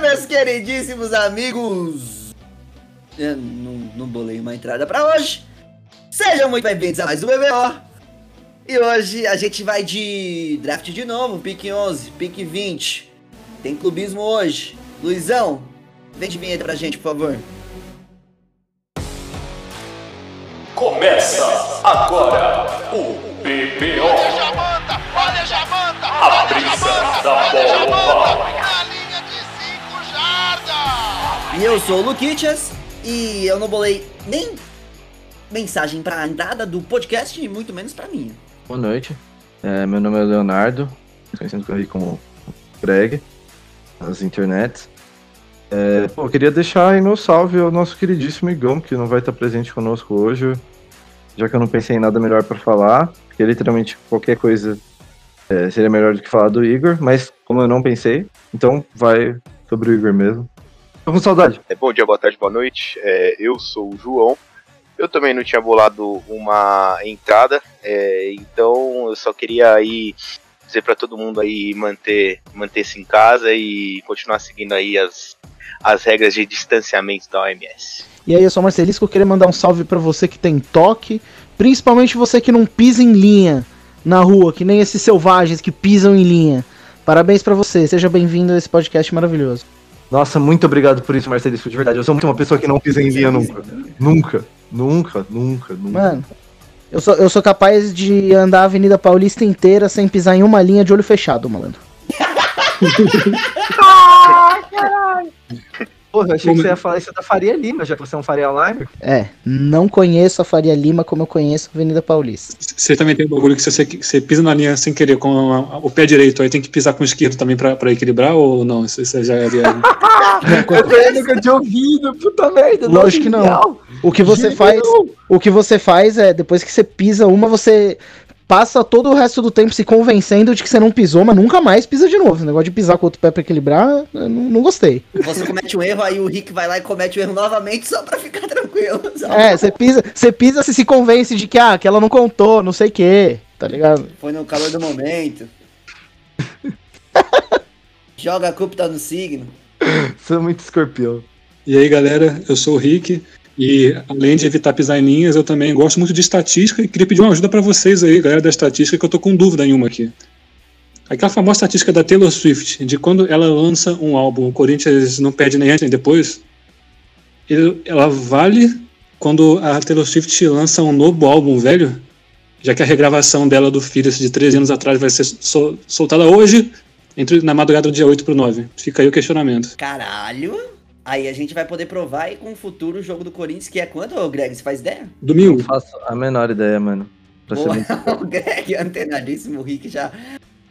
meus queridíssimos amigos. Eu não, não bolei uma entrada pra hoje. Sejam muito bem-vindos a mais um BBO. E hoje a gente vai de draft de novo, pique 11, pique 20. Tem clubismo hoje. Luizão, vem de vinheta pra gente, por favor. Começa agora o BBO. Olha Jamanta, olha Jamanta, A olha brisa Jamanta, da olha bola Jamanta, E eu sou o Luquitas e eu não bolei nem mensagem pra entrada do podcast, e muito menos pra minha. Boa noite. É, meu nome é Leonardo, conhecido como Greg, nas internets. É, pô, queria deixar aí meu salve ao nosso queridíssimo Igão, que não vai estar presente conosco hoje, já que eu não pensei em nada melhor pra falar, porque literalmente qualquer coisa é, seria melhor do que falar do Igor, mas como eu não pensei, então vai sobre o Igor mesmo. Tô com saudade. É, bom dia, boa tarde, boa noite. É, eu sou o João. Eu também não tinha bolado uma entrada, é, então eu só queria aí dizer para todo mundo aí manter manter-se em casa e continuar seguindo aí as, as regras de distanciamento da OMS. E aí, eu sou o Marcelisco, eu queria mandar um salve pra você que tem toque, principalmente você que não pisa em linha na rua, que nem esses selvagens que pisam em linha. Parabéns pra você, seja bem-vindo a esse podcast maravilhoso. Nossa, muito obrigado por isso, Marcelo, de verdade. Eu sou muito uma pessoa que não pisa em linha nunca. Nunca, nunca, nunca, nunca. Mano, eu sou, eu sou capaz de andar a Avenida Paulista inteira sem pisar em uma linha de olho fechado, malandro. Porra, eu achei que você ia falar isso da Faria Lima, já que você é um Faria Lima. É, não conheço a Faria Lima como eu conheço a Avenida Paulista. Você também tem um bagulho que você, você pisa na linha sem querer com a- o pé direito, aí tem que pisar com o esquerdo também pra, pra equilibrar ou não? Isso, isso já é. Eu nunca tinha ouvido, puta merda. Lógico que não. O que você faz, o que você faz é depois que você pisa uma, você passa todo o resto do tempo se convencendo de que você não pisou, mas nunca mais pisa de novo. Esse negócio de pisar com o outro pé pra equilibrar, eu não, não gostei. Você comete um erro, aí o Rick vai lá e comete o erro novamente só pra ficar tranquilo. É, você pisa, você pisa, você se convence de que ah, que ela não contou, não sei o que, tá ligado? Foi no calor do momento. Joga a culpa tá no signo. Sou muito escorpião. E aí, galera, eu sou o Rick. E além de evitar pisar em linhas, eu também gosto muito de estatística e queria pedir uma ajuda pra vocês aí, galera da estatística, que eu tô com dúvida em uma aqui. Aquela famosa estatística da Taylor Swift, de quando ela lança um álbum, o Corinthians não perde nem antes nem depois, ele- ela vale quando a Taylor Swift lança um novo álbum velho, já que a regravação dela do Fearless de 13 anos atrás vai ser sol- soltada hoje, entre, na madrugada do dia 8 pro 9. Fica aí o questionamento. Caralho. Aí a gente vai poder provar aí com o futuro jogo do Corinthians, que é quanto, ô Greg? Você faz ideia? Domingo. Não faço a menor ideia, mano. Pra Boa. o Greg, antenadíssimo, o Rick já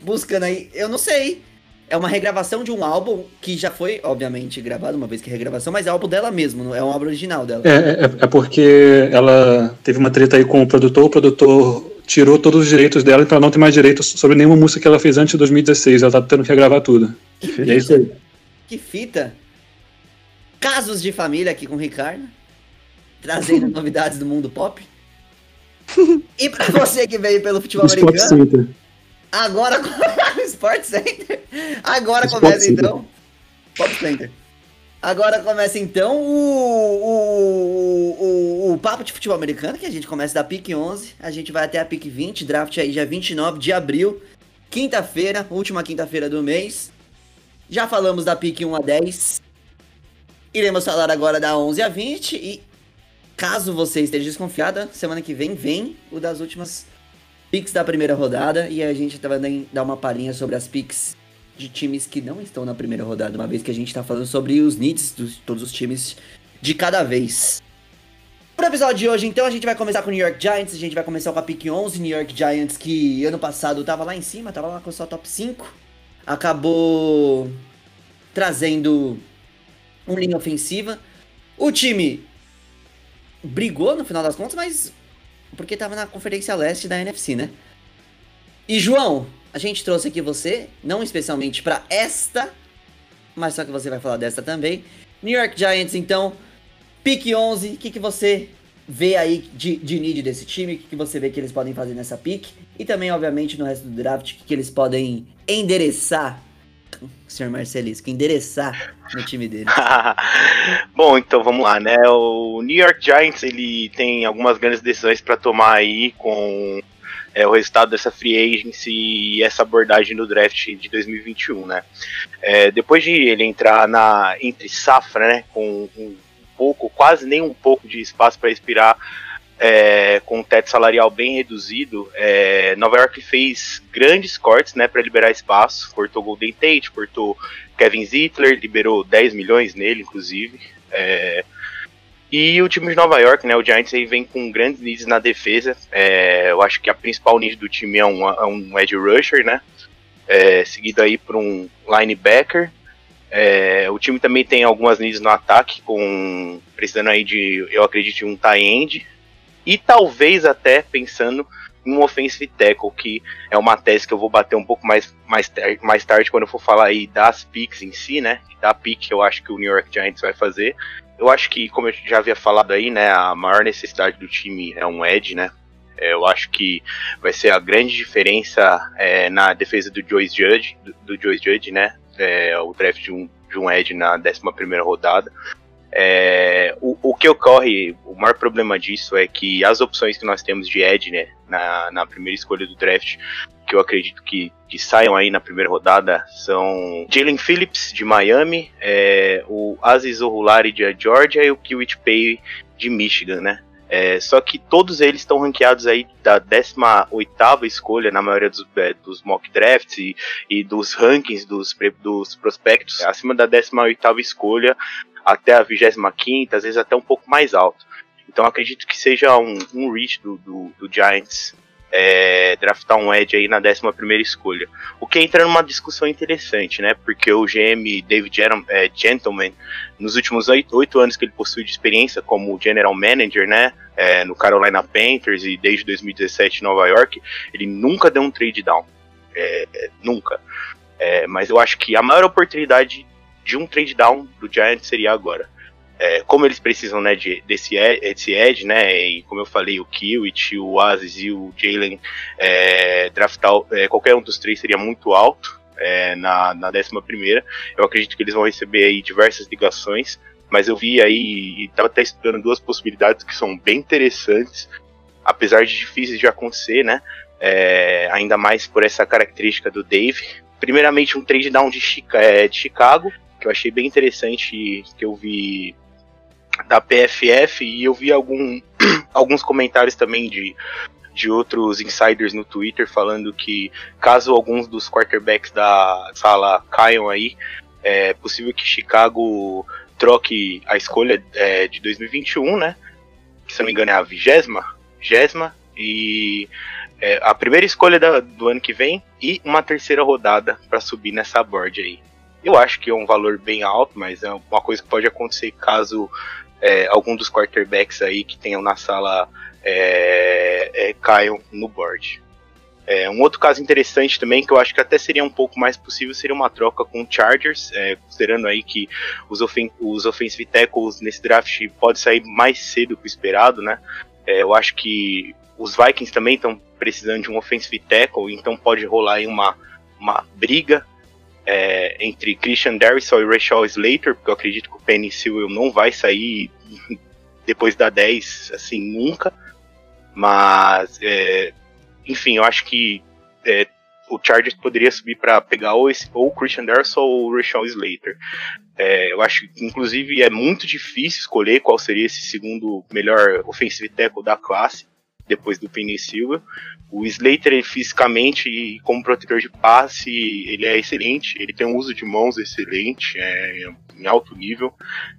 buscando aí. Eu não sei. É uma regravação de um álbum que já foi, obviamente, gravado, uma vez que é regravação, mas é álbum dela mesmo, não é um álbum original dela. É, é, é porque ela teve uma treta aí com o produtor, o produtor tirou todos os direitos dela pra não ter mais direitos sobre nenhuma música que ela fez antes de 2016. Ela tá tendo que regravar tudo. E é isso aí. Que fita! Casos de família aqui com o Ricardo, trazendo novidades do mundo pop. E pra você que veio pelo futebol Sport americano, Center. agora Sport Center. Agora Sport começa Center. então. Pop Center. Agora começa então o, o, o, o papo de futebol americano, que a gente começa da PIC 11, a gente vai até a PIC 20, draft aí dia 29 de abril, quinta-feira, última quinta-feira do mês. Já falamos da PIC 1 a 10. Iremos falar agora da 11 a 20 e caso você esteja desconfiada, semana que vem vem o das últimas picks da primeira rodada e a gente vai dar uma palhinha sobre as picks de times que não estão na primeira rodada, uma vez que a gente tá falando sobre os needs de todos os times de cada vez. Pro episódio de hoje, então, a gente vai começar com o New York Giants, a gente vai começar com a pick 11, New York Giants, que ano passado tava lá em cima, tava lá com sua top 5, acabou trazendo uma linha ofensiva. O time brigou no final das contas, mas porque tava na Conferência Leste da NFC, né? E João, a gente trouxe aqui você, não especialmente para esta, mas só que você vai falar desta também. New York Giants, então, pick 11, o que, que você vê aí de, de need desse time? O que, que você vê que eles podem fazer nessa pick? E também, obviamente, no resto do draft, o que, que eles podem endereçar senhor Marcelisco, endereçar no time dele. Bom, então vamos lá, né? O New York Giants ele tem algumas grandes decisões para tomar aí com é, o resultado dessa free agency e essa abordagem do draft de 2021, né? É, depois de ele entrar na entre safra, né, com um pouco, quase nem um pouco de espaço para respirar é, com um teto salarial bem reduzido, é, Nova York fez grandes cortes né, para liberar espaço. Cortou Golden Tate, cortou Kevin Zittler, liberou 10 milhões nele, inclusive. É, e o time de Nova York, né, o Giants, aí vem com grandes needs na defesa. É, eu acho que a principal need do time é um, é um edge rusher, né? É, seguido aí por um linebacker. É, o time também tem algumas needs no ataque, com precisando aí de, eu acredito, um tie end e talvez até pensando em um offensive tackle, que é uma tese que eu vou bater um pouco mais, mais, mais tarde quando eu for falar aí das picks em si, né? Da pick que eu acho que o New York Giants vai fazer. Eu acho que, como eu já havia falado aí, né, a maior necessidade do time é um edge, né? É, eu acho que vai ser a grande diferença é, na defesa do Joyce Judge, do, do Joyce Judge, né? É, o draft de um, de um edge na 11 primeira rodada. É, o, o, que ocorre, o maior problema disso é que as opções que nós temos de Ed né, na, na primeira escolha do draft, que eu acredito que, que saiam aí na primeira rodada, são Jalen Phillips de Miami, é, o Aziz Ohulari de Georgia e o Kiwit Pay de Michigan, né? É, só que todos eles estão ranqueados aí da 18 escolha na maioria dos, é, dos mock drafts e, e, dos rankings dos, dos prospectos, acima da 18 escolha até a 25, às vezes até um pouco mais alto. Então acredito que seja um, um reach do, do, do Giants é, draftar um Edge aí na 11 escolha. O que entra numa discussão interessante, né? Porque o GM David é, Gentleman, nos últimos oito anos que ele possui de experiência como General Manager, né? É, no Carolina Panthers e desde 2017 em Nova York, ele nunca deu um trade down. É, nunca. É, mas eu acho que a maior oportunidade de um trade down do Giants seria agora. É, como eles precisam né, de, desse, esse edge, né, e como eu falei, o Kiwit, o Oasis e o Jalen é, draftar é, qualquer um dos três seria muito alto é, na, na 11 primeira. Eu acredito que eles vão receber aí diversas ligações, mas eu vi aí e estava até estudando duas possibilidades que são bem interessantes, apesar de difíceis de acontecer, né? É, ainda mais por essa característica do Dave. Primeiramente, um trade down de, Chica, é, de Chicago, que eu achei bem interessante, que eu vi da PFF e eu vi algum, alguns comentários também de, de outros insiders no Twitter falando que caso alguns dos quarterbacks da sala caiam aí, é possível que Chicago troque a escolha é, de 2021, né? Que se não me engano é a vigésima, vigésima e é, a primeira escolha da, do ano que vem e uma terceira rodada para subir nessa board aí. Eu acho que é um valor bem alto, mas é uma coisa que pode acontecer caso é, algum dos quarterbacks aí que tenham na sala é, é, caiam no board. É, um outro caso interessante também, que eu acho que até seria um pouco mais possível, seria uma troca com o Chargers, é, considerando aí que os, ofen os offensive tackles nesse draft pode sair mais cedo que o esperado, né? É, eu acho que os Vikings também estão precisando de um offensive tackle, então pode rolar aí uma, uma briga é, entre Christian Darrisol e Rachel Slater, porque eu acredito que o Penny Sewell não vai sair depois da 10, assim, nunca. Mas, é, enfim, eu acho que é, o Chargers poderia subir para pegar ou, esse, ou o Christian Darrisol ou o Rachel Slater. É, eu acho que, inclusive, é muito difícil escolher qual seria esse segundo melhor offensive tackle da classe, depois do Penny Sewell. O Slater, ele, fisicamente e como protetor de passe, ele é excelente. Ele tem um uso de mãos excelente, é, em alto nível.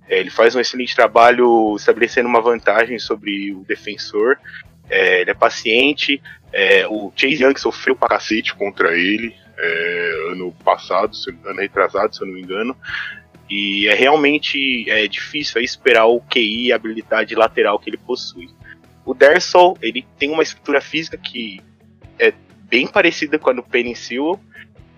É, ele faz um excelente trabalho estabelecendo uma vantagem sobre o defensor. É, ele é paciente. É, o Chase Young sofreu pra cacete contra ele é, ano passado, ano retrasado, se eu não me engano. E é realmente é, difícil esperar o QI e a habilidade lateral que ele possui. O Dersol, ele tem uma estrutura física que é bem parecida com a do Penicil,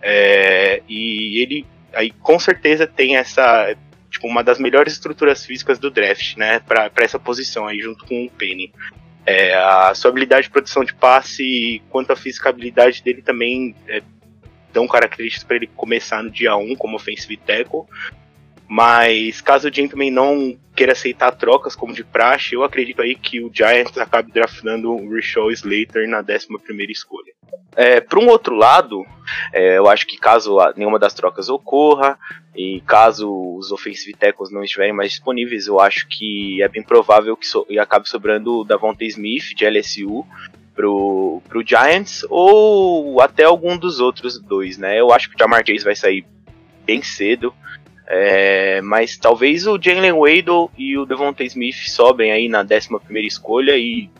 é, e ele aí com certeza tem essa tipo uma das melhores estruturas físicas do draft, né, para essa posição aí junto com o Penny. É, a sua habilidade de produção de passe quanto à fisicabilidade dele também é tão características para ele começar no dia 1 como offensive tackle. Mas caso o Gentleman não queira aceitar trocas como de praxe, eu acredito aí que o Giants acabe draftando o Richard Slater na 11 escolha. É, Para um outro lado, é, eu acho que caso nenhuma das trocas ocorra e caso os offensive tackles não estiverem mais disponíveis, eu acho que é bem provável que so, acabe sobrando o Davonta Smith de LSU pro, pro Giants ou até algum dos outros dois, né? Eu acho que o Jamar Chase vai sair bem cedo. É, mas talvez o Jalen Waddle e o Devontae Smith sobem aí na 11 escolha e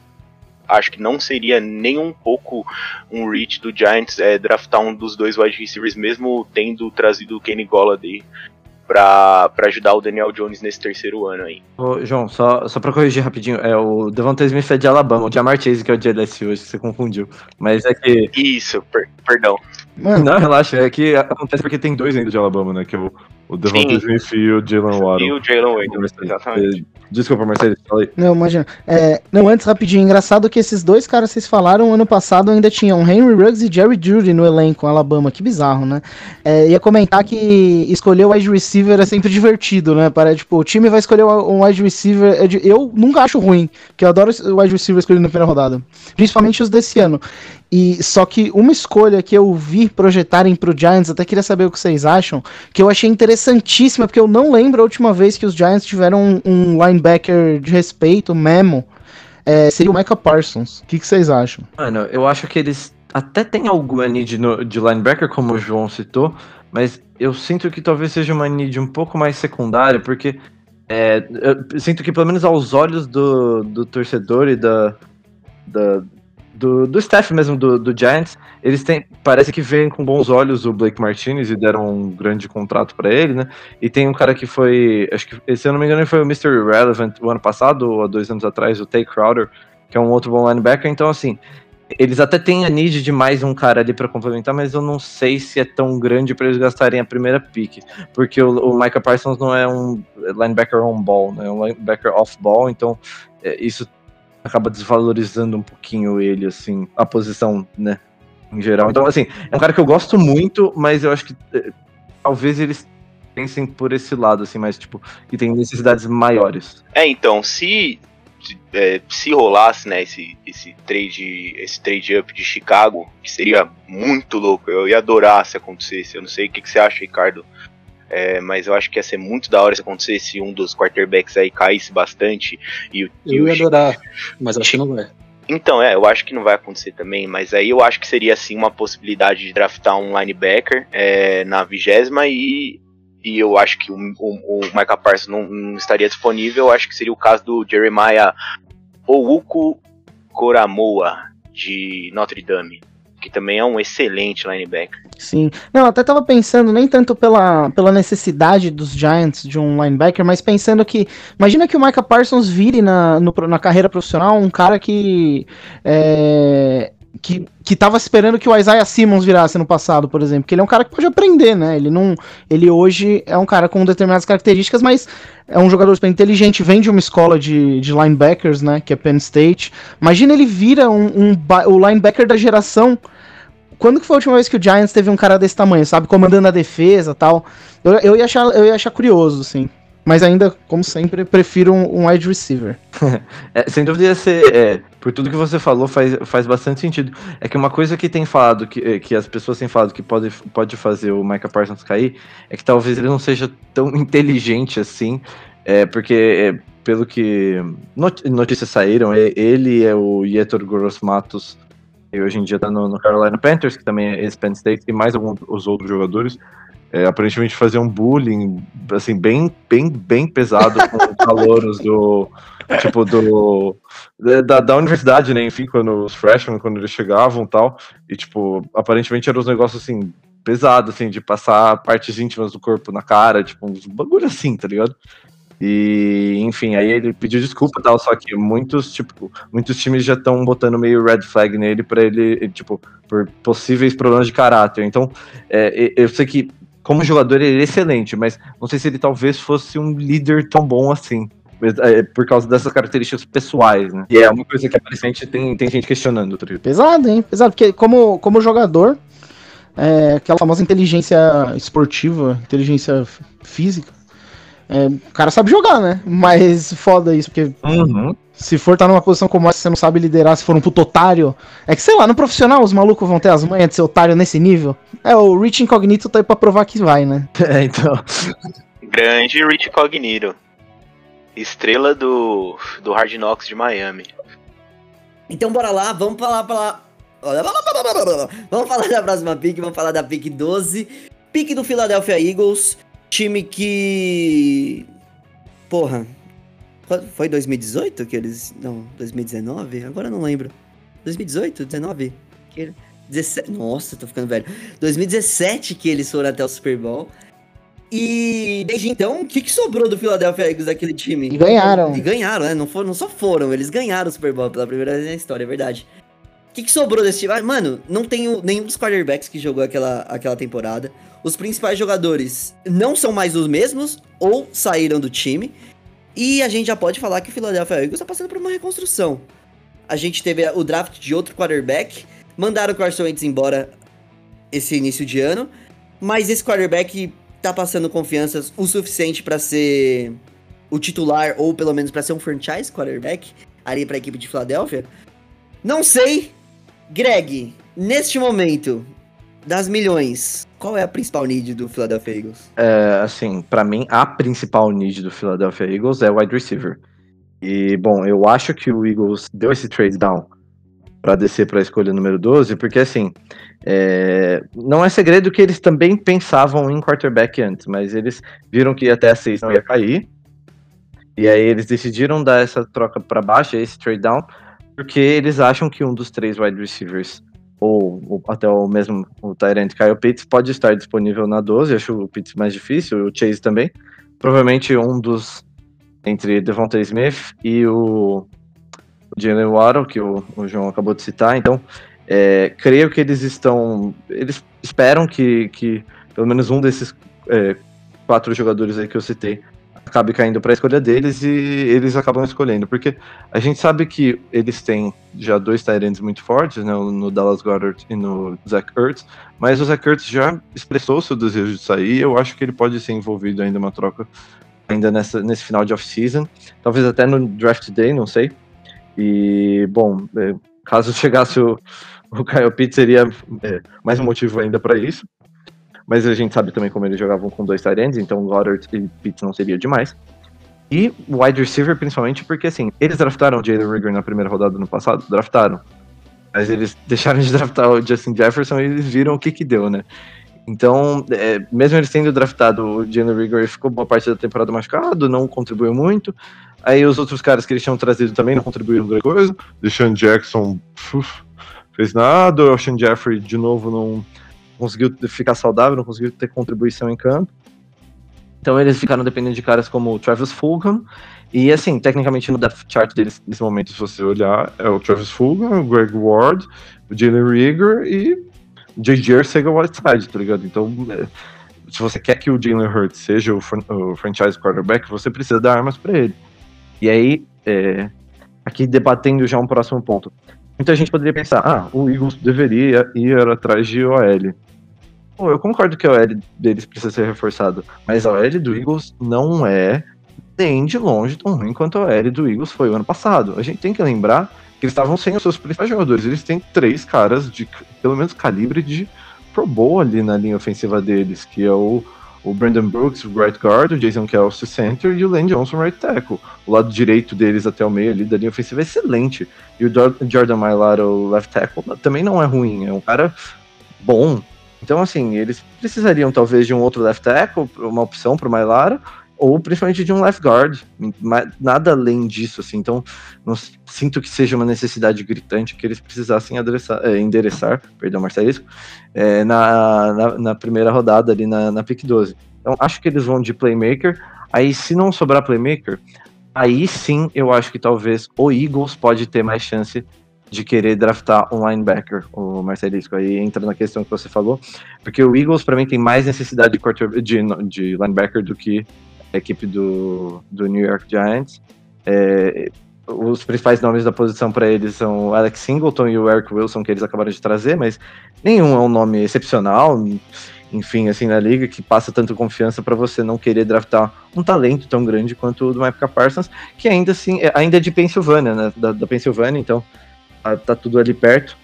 acho que não seria nem um pouco um reach do Giants é, draftar um dos dois wide receivers, mesmo tendo trazido o Kenny Golladay pra, pra ajudar o Daniel Jones nesse terceiro ano aí. Ô, João, só, só pra corrigir rapidinho, é o Devontae Smith é de Alabama, o Jamar Chase que é o de LSU, acho que você confundiu. Mas é que. Isso, per- perdão. Mano, Não, relaxa, é que acontece porque tem dois ainda de Alabama, né? Que é o, Sim. Smith e o Jalen E Waddle. o Jalen Waddle, exatamente. Eh, Desculpa, Mercedes, falei. Não, imagina. É, não, antes, rapidinho. Engraçado que esses dois caras que vocês falaram, ano passado ainda tinham Henry Ruggs e Jerry Judy no elenco, Alabama. Que bizarro, né? É, ia comentar que escolher o wide receiver é sempre divertido, né? Para, tipo, o time vai escolher um wide receiver. é Eu nunca acho ruim, porque eu adoro o wide receiver escolhido na primeira rodada. Principalmente os desse ano. E só que uma escolha que eu vi projetarem pro Giants, até queria saber o que vocês acham, que eu achei interessantíssima, porque eu não lembro a última vez que os Giants tiveram um, linebacker de respeito, Memo, é, seria o Micah Parsons. O que, que vocês acham? Mano, eu acho que eles até têm alguma need no- de linebacker, como o João citou, mas eu sinto que talvez seja uma need um pouco mais secundária, porque é, eu sinto que pelo menos aos olhos do, do torcedor e da, da- do, do staff mesmo do, do Giants, eles têm, parece que veem com bons olhos o Blake Martinez e deram um grande contrato pra ele, né? E tem um cara que foi, acho que se eu não me engano foi o Mr. Irrelevant o ano passado ou há dois anos atrás, o Tay Crowder, que é um outro bom linebacker, então assim, eles até têm a need de mais um cara ali pra complementar, mas eu não sei se é tão grande pra eles gastarem a primeira pick, porque o, o Parsons não é um linebacker on ball, né? É um linebacker off ball, então é, isso acaba desvalorizando um pouquinho ele, assim, a posição, né? Em geral. Então, assim, é um cara que eu gosto muito, mas eu acho que eh, talvez eles pensem por esse lado, assim, mais tipo, que tem necessidades maiores. É, então, se se, é, se rolasse, né, esse, esse trade esse trade up de Chicago, que seria muito louco, eu ia adorar se acontecesse. Eu não sei o que, que você acha, Ricardo. É, mas eu acho que ia ser muito da hora se acontecesse um dos quarterbacks aí caísse bastante e, o- e Eu o ia Chi- adorar, mas acho que não vai. Então, é, eu acho que não vai acontecer também, mas aí eu acho que seria sim uma possibilidade de draftar um linebacker é, na vigésima e, e eu acho que o, o, o Micah Parsons não, não estaria disponível. Eu acho que seria o caso do Jeremiah Ouuku Koramoa de Notre Dame, que também é um excelente linebacker. Sim. Não, até tava pensando, nem tanto pela, pela necessidade dos Giants de um linebacker, mas pensando que. Imagina que o Micah Parsons vire na, no na carreira profissional um cara que. É, que, que tava esperando que o Isaiah Simmons virasse no passado, por exemplo. Que ele é um cara que pode aprender, né? Ele não. Ele hoje é um cara com determinadas características, mas é um jogador super inteligente, vem de uma escola de, de linebackers, né? Que é Penn State. Imagina ele vira um, um o linebacker da geração quando que foi a última vez que o Giants teve um cara desse tamanho, sabe? Comandando a defesa tal. Eu, eu, ia achar, eu ia achar curioso, sim. Mas ainda, como sempre, prefiro um, um wide receiver. É, sem dúvida ia ser, é, por tudo que você falou, faz, faz bastante sentido. É que uma coisa que tem falado, que, é, que as pessoas têm falado que pode, pode fazer o Micah Parsons cair, é que talvez ele não seja tão inteligente assim, é, porque é, pelo que not- notícias saíram, é, ele é o Yetur Gross Matos, que hoje em dia tá no, no Carolina Panthers, que também é ex-Penn State, e mais alguns os outros jogadores, é, aparentemente fazer um bullying, assim, bem, bem, bem pesado com os calouros do, tipo, do, da, da universidade, né, enfim, quando os freshmen, quando eles chegavam e tal, e, tipo, aparentemente eram uns negócios, assim, pesados, assim, de passar partes íntimas do corpo na cara, tipo, uns bagulho assim, tá ligado? E, enfim, aí ele pediu desculpa e tal, só que muitos, tipo, muitos times já estão botando meio red flag nele pra ele, ele, tipo, por possíveis problemas de caráter. Então, é, eu sei que como jogador ele é excelente, mas não sei se ele talvez fosse um líder tão bom assim. é, Por causa dessas características pessoais, né? E é uma coisa que aparentemente tem, tem gente questionando, tá? Pesado, hein? Pesado, porque como, como jogador, é, aquela famosa inteligência esportiva, inteligência física. É, o cara sabe jogar, né? Mas foda isso, porque Uhum. Se for estar numa posição como essa, você não sabe liderar, se for um puto otário. É que sei lá, no profissional os malucos vão ter as manhas de ser otário nesse nível. É, o Rich Incognito tá aí pra provar que vai, né? É, então. Grande Rich Cognito. Estrela do, do Hard Knocks de Miami. Então bora lá, vamos falar pra Vamos falar da próxima pick, vamos falar da pick 12. Pick do Philadelphia Eagles, time que. Porra. Foi 2018 que eles. Não, 2019? Agora eu não lembro. 2018? 19? Que ele- 17... Nossa, tô ficando velho. 2017 que eles foram até o Super Bowl. E desde então, o que, que sobrou do Philadelphia Eagles daquele time? E ganharam. E ganharam, né? Não, foram, não só foram, eles ganharam o Super Bowl pela primeira vez na história, é verdade. O que, que sobrou desse time? Ah, mano, não tenho nenhum dos quarterbacks que jogou aquela, aquela temporada. Os principais jogadores não são mais os mesmos ou saíram do time. E a gente já pode falar que o Philadelphia Eagles está passando por uma reconstrução. A gente teve o draft de outro quarterback, mandaram o Carson Wentz embora esse início de ano, mas esse quarterback tá passando confianças o suficiente para ser o titular ou pelo menos para ser um franchise quarterback ali para a equipe de Filadélfia? Não sei. Greg, neste momento das milhões, qual é a principal need do Philadelphia Eagles? É, assim, pra mim, a principal need do Philadelphia Eagles é o wide receiver. E, bom, eu acho que o Eagles deu esse trade down pra descer pra escolha número 12, porque, assim, é, não é segredo que eles também pensavam em quarterback antes, mas eles viram que até a 6 não ia cair. E aí eles decidiram dar essa troca pra baixo, esse trade down, porque eles acham que um dos três wide receivers ou, ou até o mesmo o Tyrant Kyle Pitts pode estar disponível na 12, acho o Pitts mais difícil, o Chase também. Provavelmente um dos entre Devontae Smith e o, o Jalen Waddle, que o, o João acabou de citar. Então, é, creio que eles estão. Eles esperam que, que pelo menos um desses é, quatro jogadores aí que eu citei acabe caindo para a escolha deles e eles acabam escolhendo, porque a gente sabe que eles têm já dois Tyrants muito fortes, né, no Dallas Goddard e no Zach Ertz, mas o Zach Ertz já expressou seu desejo de sair, eu acho que ele pode ser envolvido ainda numa troca ainda nessa, nesse final de off-season, talvez até no draft day, não sei. E, bom, é, caso chegasse o, o Kyle Pitts, seria é, mais um motivo ainda para isso. Mas a gente sabe também como eles jogavam com dois tight ends, então Goddard e Pitts não seria demais. E wide receiver, principalmente, porque assim, eles draftaram o Jalen Rigger na primeira rodada ano passado? Draftaram. Mas eles deixaram de draftar o Justin Jefferson e eles viram o que que deu, né? Então, é, mesmo eles tendo draftado o Jalen Rigger, ficou boa parte da temporada machucado, não contribuiu muito. Aí os outros caras que eles tinham trazido também não contribuíram grande coisa. Deshaun Jackson uf, fez nada, o Alshon Jeffrey de novo não conseguiu ficar saudável, não conseguiu ter contribuição em campo. Então eles ficaram dependendo de caras como o Travis Fulgham. E assim, tecnicamente no depth chart deles, nesse momento, se você olhar, é o Travis Fulgham, o Greg Ward, o Jalen Rieger e o J.J. Arcega-Whiteside, tá ligado? Então, é, se você quer que o Jalen Hurts seja o, o franchise quarterback, você precisa dar armas para ele. E aí, é, aqui debatendo já um próximo ponto. Muita gente poderia pensar, ah, o Eagles deveria ir atrás de OL. Pô, eu concordo que a OL deles precisa ser reforçado, mas a OL do Eagles não é nem de longe tão ruim quanto a OL do Eagles foi o ano passado. A gente tem que lembrar que eles estavam sem os seus principais jogadores. Eles têm três caras de pelo menos calibre de Pro Bowl ali na linha ofensiva deles, que é o, o Brandon Brooks, right guard, o Jason Kelsey center e o Lane Johnson right tackle. O lado direito deles até o meio ali da linha ofensiva é excelente. E o Jor- Jordan Mailata, o left tackle, também não é ruim, é um cara bom. Então, assim, eles precisariam talvez de um outro left tackle, uma opção para o Mailara, ou principalmente de um left guard. Ma- Nada além disso, assim. Então, não sinto que seja uma necessidade gritante que eles precisassem adressar, eh, endereçar, perdão, Marcelisco, eh, na, na, na primeira rodada ali na, na pick 12. Então, acho que eles vão de playmaker. Aí, se não sobrar playmaker, aí sim eu acho que talvez o Eagles pode ter mais chance de querer draftar um linebacker, o Marcelisco. Aí entra na questão que você falou, porque o Eagles, para mim, tem mais necessidade de, de, de linebacker do que equipe do, do New York Giants. É, os principais nomes da posição para eles são o Alex Singleton e o Eric Wilson, que eles acabaram de trazer, mas nenhum é um nome excepcional, enfim, assim, na liga, que passa tanto confiança para você não querer draftar um talento tão grande quanto o do Micah Parsons, que ainda assim, é- ainda é de Pensilvânia, né? Da, da Pensilvânia, então tá, tá tudo ali perto.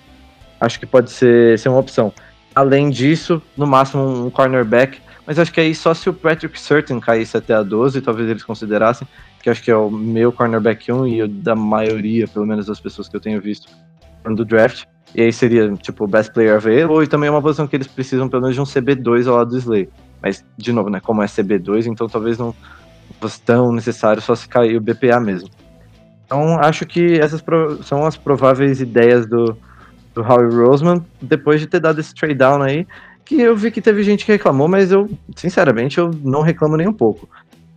Acho que pode ser, ser uma opção. Além disso, no máximo um cornerback, mas acho que aí só se o Patrick Certain caísse até a 12, talvez eles considerassem, que acho que é o meu cornerback 1 e o da maioria, pelo menos das pessoas que eu tenho visto do draft. E aí seria, tipo, o best player available e também uma posição que eles precisam pelo menos de um CB2 ao lado do Slay. Mas, de novo, né, como é CB2, então talvez não fosse tão necessário só se cair o BPA mesmo. Então, acho que essas são as prováveis ideias do, do Howie Roseman, depois de ter dado esse trade down aí, que eu vi que teve gente que reclamou, mas eu, sinceramente, eu não reclamo nem um pouco.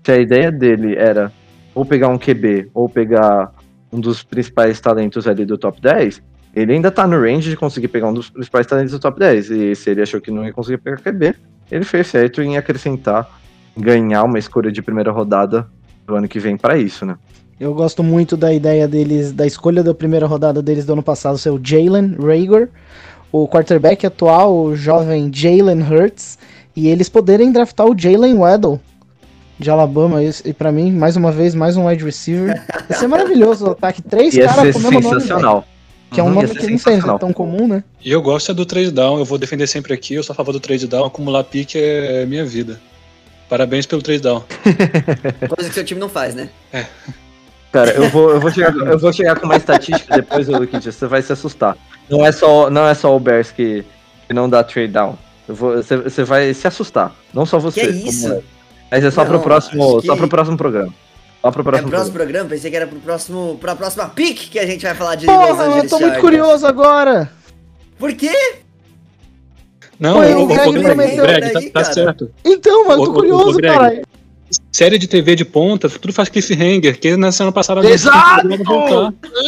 Se a ideia dele era ou pegar um QB, ou pegar um dos principais talentos ali do top 10, ele ainda tá no range de conseguir pegar um dos principais talentos do top 10. E se ele achou que não ia conseguir pegar QB, ele fez certo em acrescentar, ganhar uma escolha de primeira rodada do ano que vem para isso, né? Eu gosto muito da ideia deles, da escolha da primeira rodada deles do ano passado ser o Jalen Rager, o quarterback atual, o jovem Jalen Hurts, e eles poderem draftar o Jalen Waddle de Alabama. E, e para mim, mais uma vez, mais um wide receiver. Ia ser maravilhoso o ataque. Três caras com o mesmo nome. velho. sensacional. Que é um Uhum, nome que não tem, é tão comum, né? E eu gosto é do trade down, eu vou defender sempre aqui, eu sou a favor do trade down, acumular pique é minha vida. Parabéns pelo trade down. Coisa que seu time não faz, né? Cara, eu vou, eu vou, chegar, eu vou chegar com uma estatística depois, Luquinha, você vai se assustar. Não é só, não é só o Bears que, que não dá trade down. Eu vou, você, você vai se assustar. Não só você. Que como isso? é. Mas é só Não, pro próximo, que- só pro próximo programa. Só pro É próximo, o próximo programa. programa, pensei que era pro próximo, pra próxima pick que a gente vai falar de Los Porra, eu tô muito Chargers. curioso agora. Por quê? Não, Pô, o, o o, Greg o, prometeu Greg, tá, aí, tá cara. certo. Então, mano, eu tô curioso, Greg. caralho. Série de TV de ponta, tudo faz cliffhanger, que na semana passada Exato!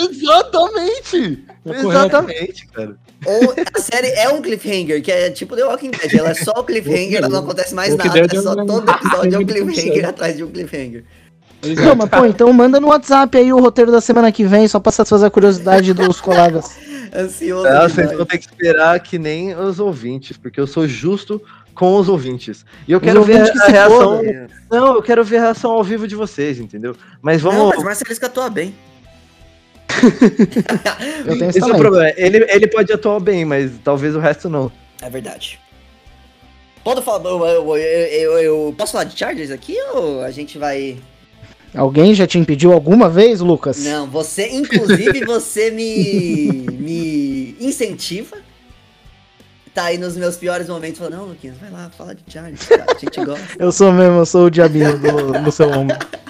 Exatamente! É. Exatamente, cara. Ou a série é um cliffhanger, que é tipo The Walking Dead, ela é só o cliffhanger, ela não acontece mais nada, é só todo episódio é um cliffhanger atrás de um cliffhanger. Não, mas pô, então manda no WhatsApp aí o roteiro da semana que vem, só pra satisfazer a curiosidade dos colegas. Ansioso Não, vocês vão ter que esperar que nem os ouvintes, porque eu sou justo com os ouvintes. E eu Os quero ver a reação. fodam. Não, eu quero ver a reação ao vivo de vocês, entendeu? Mas Não, vamos. mas o Marcelisco atua bem. Eu tenho Esse isso é o problema. Ele, ele pode atuar bem, mas talvez o resto não. É verdade. Pode falar, eu, eu, eu, eu- eu- posso falar de Chargers aqui ou a gente vai... Alguém já te impediu alguma vez, Lucas? Não, você, inclusive, você me, me incentiva. Tá aí nos meus piores momentos falando, não, Luquinhas, vai lá, fala de Chargers, cara, a gente gosta. Eu sou mesmo, eu sou o diabinho do, do seu ombro.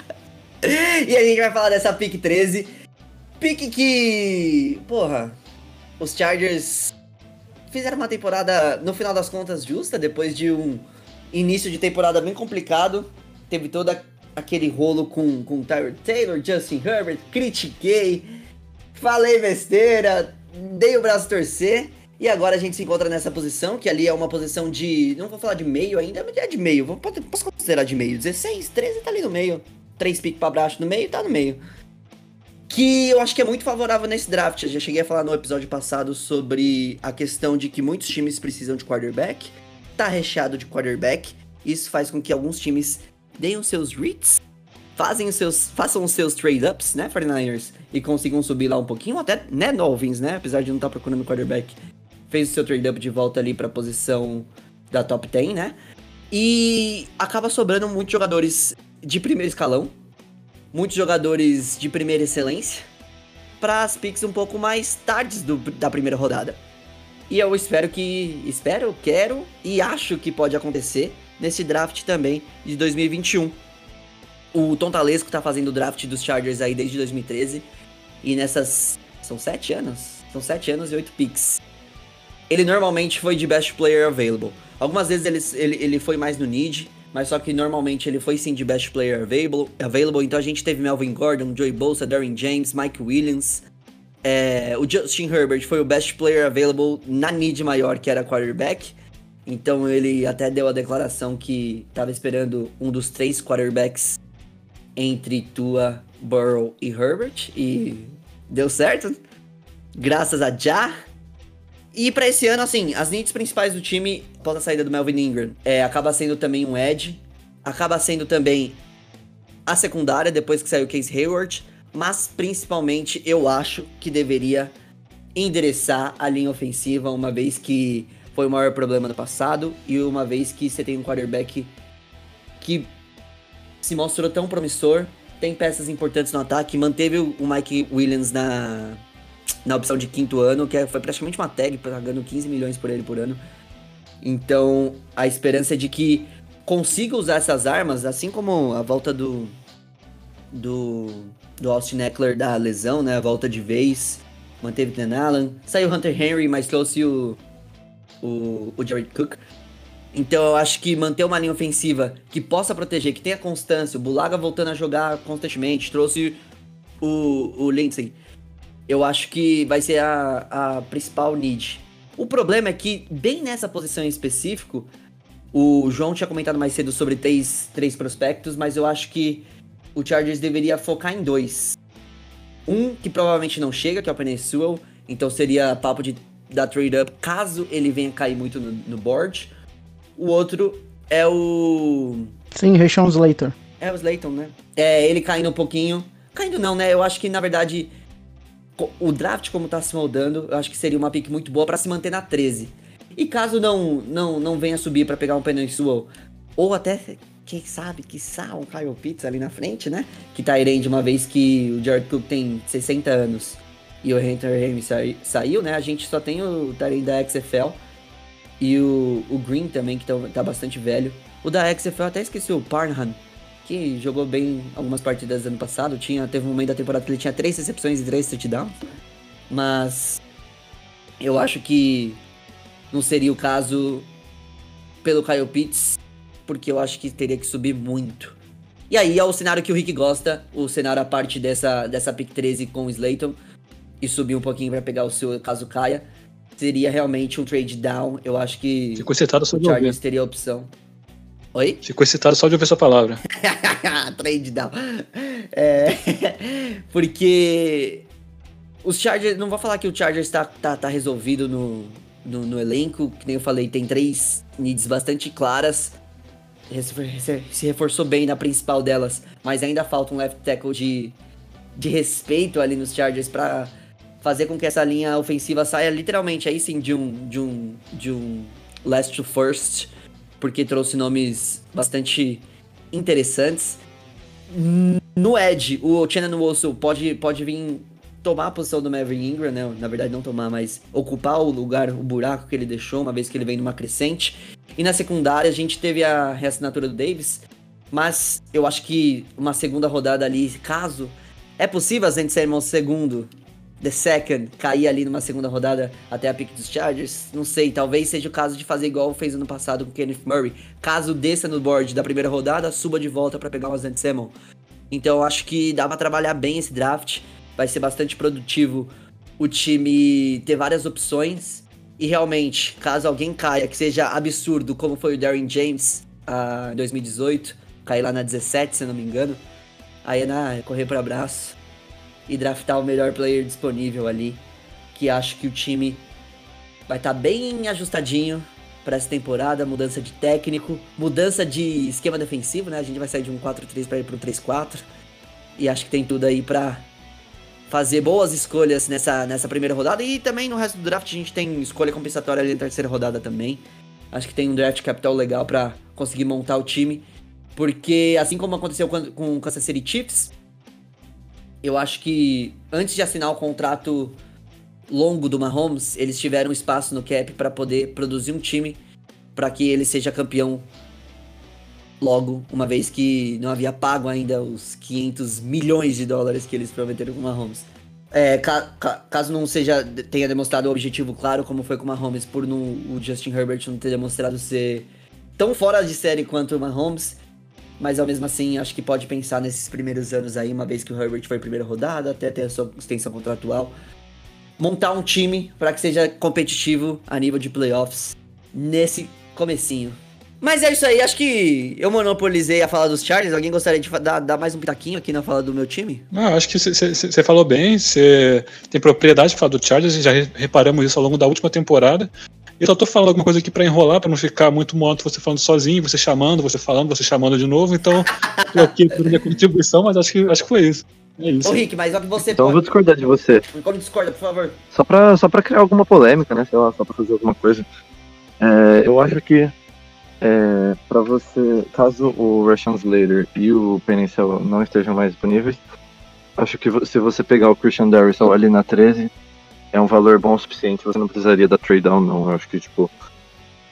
E a gente vai falar dessa pick 13. Pick que. Porra. Os Chargers fizeram uma temporada, no final das contas, justa, depois de um início de temporada bem complicado. Teve todo aquele rolo com, com Tyrod Taylor, Justin Herbert, critiquei, falei besteira, dei o braço torcer. E agora a gente se encontra nessa posição, que ali é uma posição de. Não vou falar de meio ainda, mas é de meio. Posso considerar de meio. 16, 13 tá ali no meio. 3 piques pra baixo no meio, tá no meio. Que eu acho que é muito favorável nesse draft. Eu já cheguei a falar no episódio passado sobre a questão de que muitos times precisam de quarterback. Tá recheado de quarterback. Isso faz com que alguns times deem os seus reads, fazem os seus, façam os seus trade-ups, né, 49ers, e consigam subir lá um pouquinho, até, né, Dolphins, né, apesar de não estar procurando quarterback, fez o seu trade-up de volta ali pra posição da top 10, né, e acaba sobrando muitos jogadores de primeiro escalão, muitos jogadores de primeira excelência, para as picks um pouco mais tardes do- da primeira rodada. E eu espero que. Espero, quero e acho que pode acontecer nesse draft também de 2021. O Tom Talesco tá fazendo o draft dos Chargers aí desde 2013. E nessas. São sete anos? São sete anos e oito picks. Ele normalmente foi de best player available. Algumas vezes ele, ele, ele foi mais no need, mas só que normalmente ele foi sim de best player available. available. Então a gente teve Melvin Gordon, Joey Bosa, Darren James, Mike Williams. É, o Justin Herbert foi o best player available na need maior, que era quarterback. Então ele até deu a declaração que estava esperando um dos três quarterbacks entre Tua, Burrow e Herbert. E deu certo. Graças a Já. E pra esse ano, assim, as needs principais do time, após a saída do Melvin Ingram, é, acaba sendo também um edge. Acaba sendo também a secundária, depois que saiu o Case Hayward. Mas principalmente eu acho que deveria endereçar a linha ofensiva, uma vez que foi o maior problema no passado e uma vez que você tem um quarterback que se mostrou tão promissor, tem peças importantes no ataque, manteve o Mike Williams na, na opção de quinto ano, que é, foi praticamente uma tag, pagando 15 milhões por ele por ano. Então, a esperança é de que consiga usar essas armas, assim como a volta do do, do Austin Eckler da lesão, né? A volta de vez, manteve Dan Allen, saiu Hunter Henry, mas trouxe o, o, o Jared Cook. Então eu acho que manter uma linha ofensiva que possa proteger, que tenha constância, o Bulaga voltando a jogar constantemente, trouxe o, o Lindsay. Eu acho que vai ser a, a principal need. O problema é que, bem nessa posição em específico, o João tinha comentado mais cedo sobre três, três prospectos, mas eu acho que o Chargers deveria focar em dois. Um que provavelmente não chega, que é o Penny Sewell, então seria papo de dar trade up caso ele venha cair muito no, no board. O outro é o. Sim, Rashawn Slater. É o Slayton, né? É, ele caindo um pouquinho. Caindo não, né? Eu acho que na verdade o draft como tá se moldando, eu acho que seria uma pick muito boa pra se manter na 13. E caso não não não venha subir pra pegar um Penny Sewell, ou até quem sabe, que um Kyle Pitts ali na frente, né? Que tá de uma vez que o Jared Cook tem 60 anos e o Hunter Henry sai- saiu, né? A gente só tem o Tyrene da XFL e o, o Green também, que tá, tá bastante velho. O da XFL até esqueci, o Parnham, que jogou bem algumas partidas ano passado. Tinha, teve um momento da temporada que ele tinha três recepções e três touchdowns. Mas eu acho que não seria o caso pelo Kyle Pitts, porque eu acho que teria que subir muito. E aí é o cenário que o Rick gosta, o cenário a parte dessa, dessa pick 13 com o Slayton, e subir um pouquinho pra pegar o seu caso caia. Seria realmente um trade down. Eu acho que só o. Chargers teria a opção. Oi? Ficou excitado só de ouvir sua palavra. Trade down. É, porque os Chargers, não vou falar que o Chargers tá, tá, tá resolvido no, no, no elenco, que nem eu falei, tem três needs bastante claras. Se, reforçou bem na principal delas, mas ainda falta um left tackle de, de respeito ali nos Chargers pra fazer com que essa linha ofensiva saia literalmente aí sim de um de um de um last to first, porque trouxe nomes bastante interessantes. No Edge, o Shannon Wilson pode, pode vir tomar a posição do Maverick Ingram, né? Na verdade, não tomar, mas ocupar o lugar, o buraco que ele deixou, uma vez que ele vem numa crescente. E na secundária, a gente teve a reassinatura do Davis, mas eu acho que uma segunda rodada ali, caso é possível a Zent Samuel segundo, the second, cair ali numa segunda rodada até a pick dos Chargers, não sei, talvez seja o caso de fazer igual fez ano passado com o Kenneth Murray. Caso desça no board da primeira rodada, suba de volta pra pegar o Zent Samuel. Então acho que dá pra trabalhar bem esse draft. Vai ser bastante produtivo o time ter várias opções. E realmente, caso alguém caia, que seja absurdo, como foi o Darren James ah, em 2018, cair lá na 17, se eu não me engano. Aí é na, é correr para abraço e draftar o melhor player disponível ali. Que acho que o time vai estar bem ajustadinho para essa temporada, mudança de técnico, mudança de esquema defensivo, né? A gente vai sair de um 4-3 para ir para um 3-4. E acho que tem tudo aí para fazer boas escolhas nessa, nessa primeira rodada. E também no resto do draft a gente tem escolha compensatória ali na terceira rodada também. Acho que tem um draft capital legal para conseguir montar o time. Porque assim como aconteceu com com o Kansas City Chiefs, eu acho que antes de assinar o contrato longo do Mahomes, eles tiveram espaço no cap para poder produzir um time para que ele seja campeão logo, uma vez que não havia pago ainda os 500 milhões de dólares que eles prometeram com o Mahomes. É, ca- ca- caso não seja tenha demonstrado o objetivo claro, como foi com o Mahomes, por não, o Justin Herbert não ter demonstrado ser tão fora de série quanto o Mahomes, mas ao mesmo assim acho que pode pensar nesses primeiros anos aí, uma vez que o Herbert foi primeira rodada, até ter a sua extensão contratual, montar um time para que seja competitivo a nível de playoffs nesse comecinho. Mas é isso aí, acho que eu monopolizei a fala dos Chargers. Alguém gostaria de dar, dar mais um pitaquinho aqui na fala do meu time? Não, acho que você falou bem, você tem propriedade de falar do Chargers, já re- reparamos isso ao longo da última temporada. Eu só tô falando alguma coisa aqui pra enrolar, pra não ficar muito monótono você falando sozinho, você chamando, você falando, você chamando de novo. Então, tô aqui por minha contribuição, mas acho que, acho que foi isso. É isso. Ô, Rick, mas ó que você Então eu vou pode. discordar de você. Como discorda, por favor. Só pra, só pra criar alguma polêmica, né? Sei lá, só pra fazer alguma coisa. É, eu acho que é, pra você, caso o Russian Slater e o Penicil não estejam mais disponíveis, acho que se você pegar o Christian Darrison ali na 13, é um valor bom o suficiente, você não precisaria da trade down, não. Eu acho que, tipo,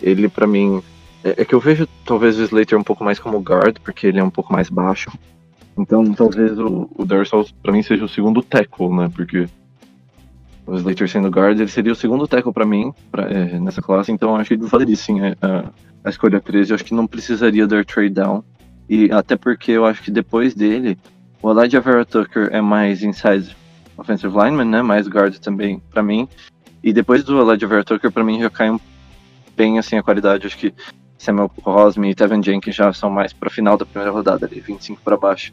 ele pra mim. É, é que eu vejo talvez o Slater um pouco mais como guard, porque ele é um pouco mais baixo. Então talvez o, o Darrison pra mim seja o segundo tackle, né? Porque o Slater sendo guard, ele seria o segundo tackle pra mim pra, é, nessa classe, então acho que ele valeria sim a, a, a escolha 13. Eu acho que não precisaria dar trade down. E até porque eu acho que depois dele, o Elijah Vera Tucker é mais inside offensive lineman, né? Mais guard também pra mim. E depois do Vera Tucker, pra mim já cai bem assim a qualidade. Acho que Samuel Cosme e Tevin Jenkins já são mais pra final da primeira rodada ali, 25 pra baixo.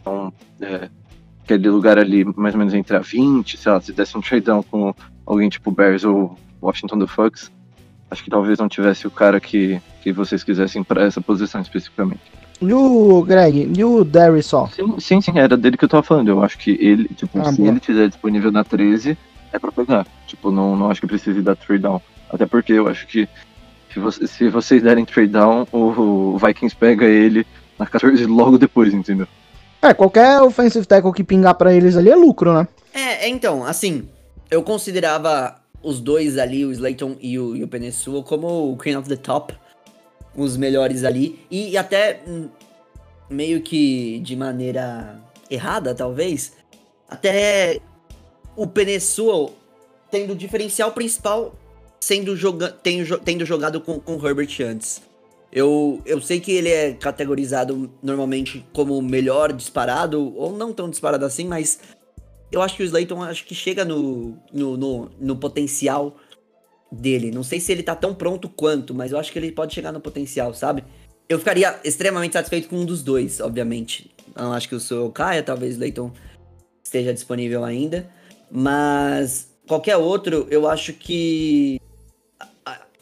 Então, é, aquele lugar ali, mais ou menos entre a 20, sei lá, se desse um trade down com alguém tipo Bears ou Washington The Fucks, acho que talvez não tivesse o cara que, que vocês quisessem pra essa posição especificamente. E o Greg, e o Darius só? Sim, sim, sim, era dele que eu tava falando. Eu acho que ele, tipo, Ah, se boa. ele tiver disponível na 13, é pra pegar. Tipo, não, não acho que precise dar trade down. Até porque eu acho que se, você- se vocês derem trade down, o, o Vikings pega ele na 14 logo depois, entendeu? É, qualquer offensive tackle que pingar pra eles ali é lucro, né? É, é, então, assim, eu considerava os dois ali, o Slayton e o, e o Penesua, como o Queen of the Top, os melhores ali, e até hum, meio que de maneira errada, talvez, até o Penesua tendo o diferencial principal sendo joga tendo, tendo jogado com, com Herbert antes. Eu, eu sei que ele é categorizado normalmente como melhor disparado, ou não tão disparado assim, mas eu acho que o Slayton acho que chega no, no, no, no potencial dele. Não sei se ele tá tão pronto quanto, mas eu acho que ele pode chegar no potencial, sabe? Eu ficaria extremamente satisfeito com um dos dois, obviamente. Não acho que o seu caia, talvez o Slayton esteja disponível ainda. Mas qualquer outro, eu acho que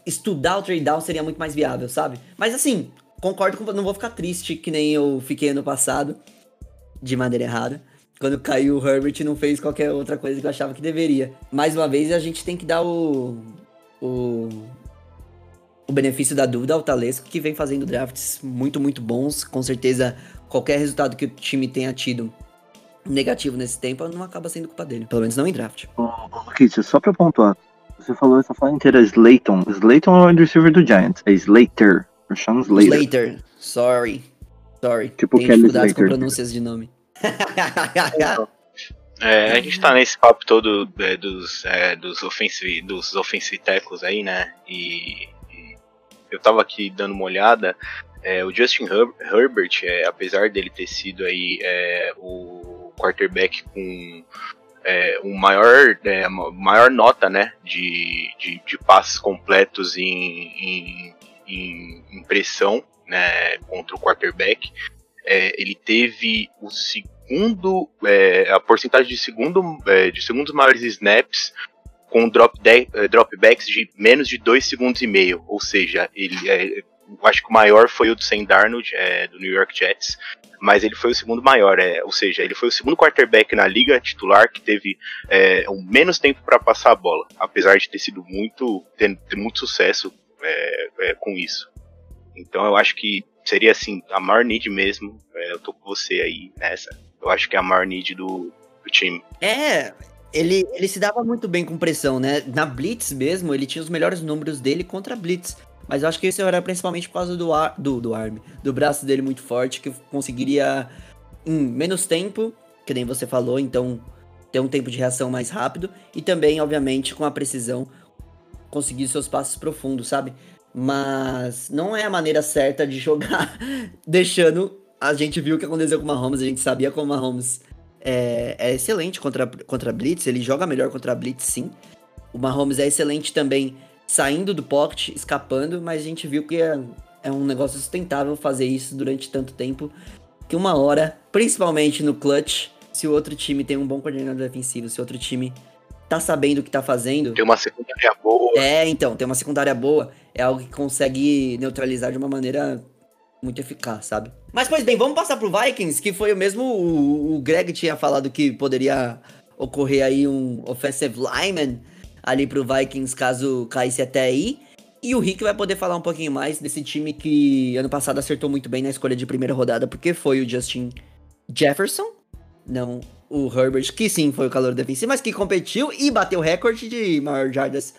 estudar o trade down seria muito mais viável, sabe? Mas assim, concordo com não vou ficar triste que nem eu fiquei ano passado, de maneira errada. Quando caiu o Herbert não fez qualquer outra coisa que eu achava que deveria. Mais uma vez, a gente tem que dar o. o. o benefício da dúvida ao Talesco, que vem fazendo drafts muito, muito bons. Com certeza, qualquer resultado que o time tenha tido negativo nesse tempo não acaba sendo culpa dele. Pelo menos não em draft. Luquinhos, só pra pontuar. Você falou essa fala inteira Slayton. Slayton é o wide receiver do Giants. É Slater. Rashawn Slater. Slater. Sorry. Sorry. Tipo Tenho Kelly dificuldades com Slater. pronúncias de nome. É, a gente tá nesse papo todo é, dos, é, dos, offensive, dos offensive tackles aí, né? E, e eu tava aqui dando uma olhada. é, o Justin Her- Herbert, é, apesar dele ter sido aí é, o quarterback com é, um maior, é, ma- maior nota, né? De, de, de passes completos em, em, em, em pressão, né? Contra o quarterback. é, ele teve o segundo, é, a porcentagem de segundo, é, de segundos maiores snaps com drop de, eh, dropbacks de menos de 2 segundos e meio, ou seja, ele é, acho que o maior foi o do Sam Darnold, é, do New York Jets, mas ele foi o segundo maior, é, ou seja, ele foi o segundo quarterback na liga titular que teve é, o menos tempo para passar a bola, apesar de ter sido muito, ter, ter muito sucesso é, é, com isso. Então eu acho que seria assim, a maior need mesmo. é, eu tô com você aí nessa. Eu acho que é a maior need do, do time. É, ele, ele se dava muito bem com pressão, né? Na Blitz mesmo, ele tinha os melhores números dele contra a Blitz. Mas eu acho que isso era principalmente por causa do, ar, do, do arm, do braço dele muito forte, que conseguiria em menos tempo, que nem você falou, então ter um tempo de reação mais rápido. E também, obviamente, com a precisão, conseguir seus passos profundos, sabe? Mas não é a maneira certa de jogar, deixando. A gente viu o que aconteceu com o Mahomes, a gente sabia como o Mahomes é, é excelente contra, contra a Blitz, ele joga melhor contra a Blitz, sim. O Mahomes é excelente também saindo do pocket, escapando, mas a gente viu que é, é um negócio sustentável fazer isso durante tanto tempo. Que uma hora, principalmente no clutch, se o outro time tem um bom coordenador defensivo, se o outro time tá sabendo o que tá fazendo. Tem uma secundária boa. É, então, tem uma secundária boa, é algo que consegue neutralizar de uma maneira muito eficaz, sabe? Mas, pois bem, vamos passar pro Vikings, que foi o mesmo. O, o Greg tinha falado que poderia ocorrer aí um offensive lineman ali pro Vikings caso caísse até aí. E o Rick vai poder falar um pouquinho mais desse time que ano passado acertou muito bem na escolha de primeira rodada, porque foi o Justin Jefferson, não o Herbert, que sim foi o calor defensivo, mas que competiu e bateu o recorde de maior jardas.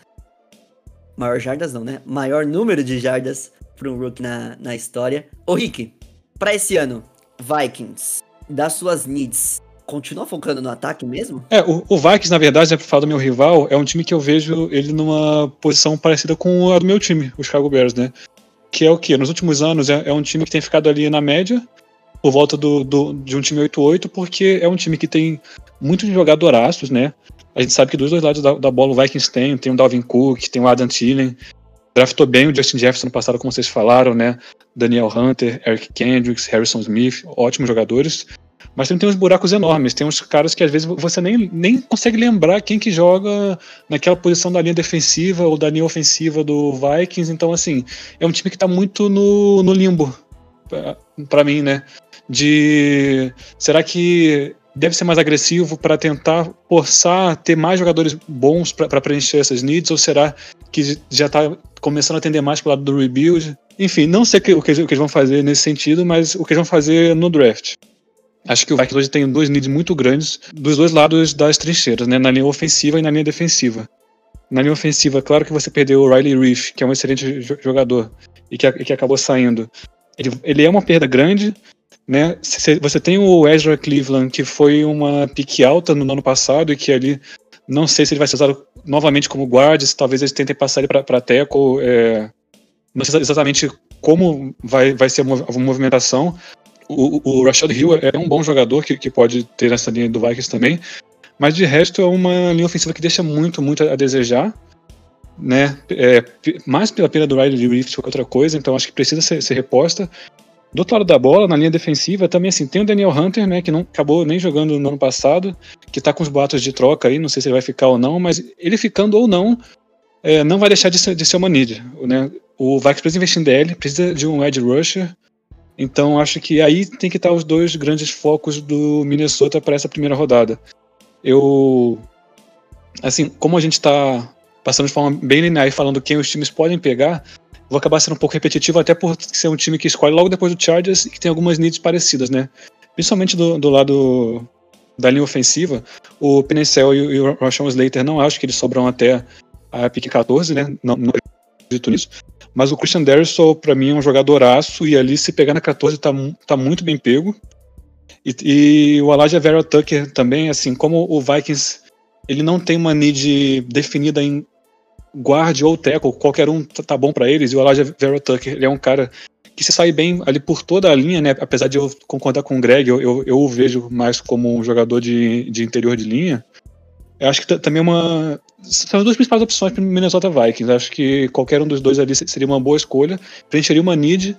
Maior jardas não, né? Maior número de jardas para um rookie na, na história. Ô Rick, para esse ano, Vikings, das suas needs, continua focando no ataque mesmo? É, o, o Vikings, na verdade, né, pra falar do meu rival, é um time que eu vejo ele numa posição parecida com a do meu time, os Chicago Bears, né? Que é o que? Nos últimos anos é, é um time que tem ficado ali na média, por volta do, do, de um time 8-8, porque é um time que tem muitos jogadoraços, né? A gente sabe que dos dois lados da, da bola o Vikings tem, tem o Dalvin Cook, tem o Adam Thielen, draftou bem o Justin Jefferson no passado, como vocês falaram, né? Daniel Hunter, Eric Kendricks, Harrison Smith, ótimos jogadores. Mas também tem uns buracos enormes, tem uns caras que às vezes você nem, nem consegue lembrar quem que joga naquela posição da linha defensiva ou da linha ofensiva do Vikings. Então, assim, é um time que tá muito no, no limbo, para mim, né? de será que deve ser mais agressivo para tentar forçar ter mais jogadores bons para preencher essas needs ou será que já está começando a atender mais para o lado do rebuild? Enfim, não sei o que, o que eles vão fazer nesse sentido, mas o que eles vão fazer no draft. Acho que o Vikings hoje tem dois needs muito grandes dos dois lados das trincheiras, né? na linha ofensiva e na linha defensiva. Na linha ofensiva, claro que você perdeu o Riley Reef, que é um excelente jogador e que, que acabou saindo. Ele, ele é uma perda grande, né? Você tem o Ezra Cleveland, que foi uma pique alta no ano passado e que ali não sei se ele vai ser usado novamente como guarda, se talvez eles tentem passar ele para Teco. É, não sei exatamente como vai, vai ser a, mov a movimentação. O, o Rashad Hill é um bom jogador que, que pode ter nessa linha do Vikings também, mas de resto é uma linha ofensiva que deixa muito, muito a desejar. Né? É, mais pela pena do Riley Reef que outra coisa, então acho que precisa ser, ser reposta. Do outro lado da bola, na linha defensiva, também assim, tem o Daniel Hunter, né, que não acabou nem jogando no ano passado, que tá com os boatos de troca aí, não sei se ele vai ficar ou não, mas ele ficando ou não, é, não vai deixar de ser, de ser uma need, né? O Vikings precisa investir DL, precisa de um edge rusher, então acho que aí tem que estar os dois grandes focos do Minnesota para essa primeira rodada. Eu, assim, como a gente está passando de forma bem linear e falando quem os times podem pegar, vou acabar sendo um pouco repetitivo, até por ser um time que escolhe logo depois do Chargers e que tem algumas needs parecidas, né? Principalmente do, do lado da linha ofensiva, o Penicel e o Rashawn Slater não acho que eles sobram até a pick 14, né? Não, não acredito nisso. Mas o Christian Derrisson, para mim, é um jogadoraço e ali se pegar na 14 tá, tá muito bem pego. E, e o Elijah Vera Tucker também, assim, como o Vikings ele não tem uma need definida em guard ou tackle, qualquer um tá, tá bom para eles. E o Elijah Vera Tucker, ele é um cara que se sai bem ali por toda a linha, né? Apesar de eu concordar com o Greg, eu, eu, eu o vejo mais como um jogador de, de interior de linha. Eu acho que também é uma. São as duas principais opções para o Minnesota Vikings. Acho que qualquer um dos dois ali seria uma boa escolha. Preencheria uma need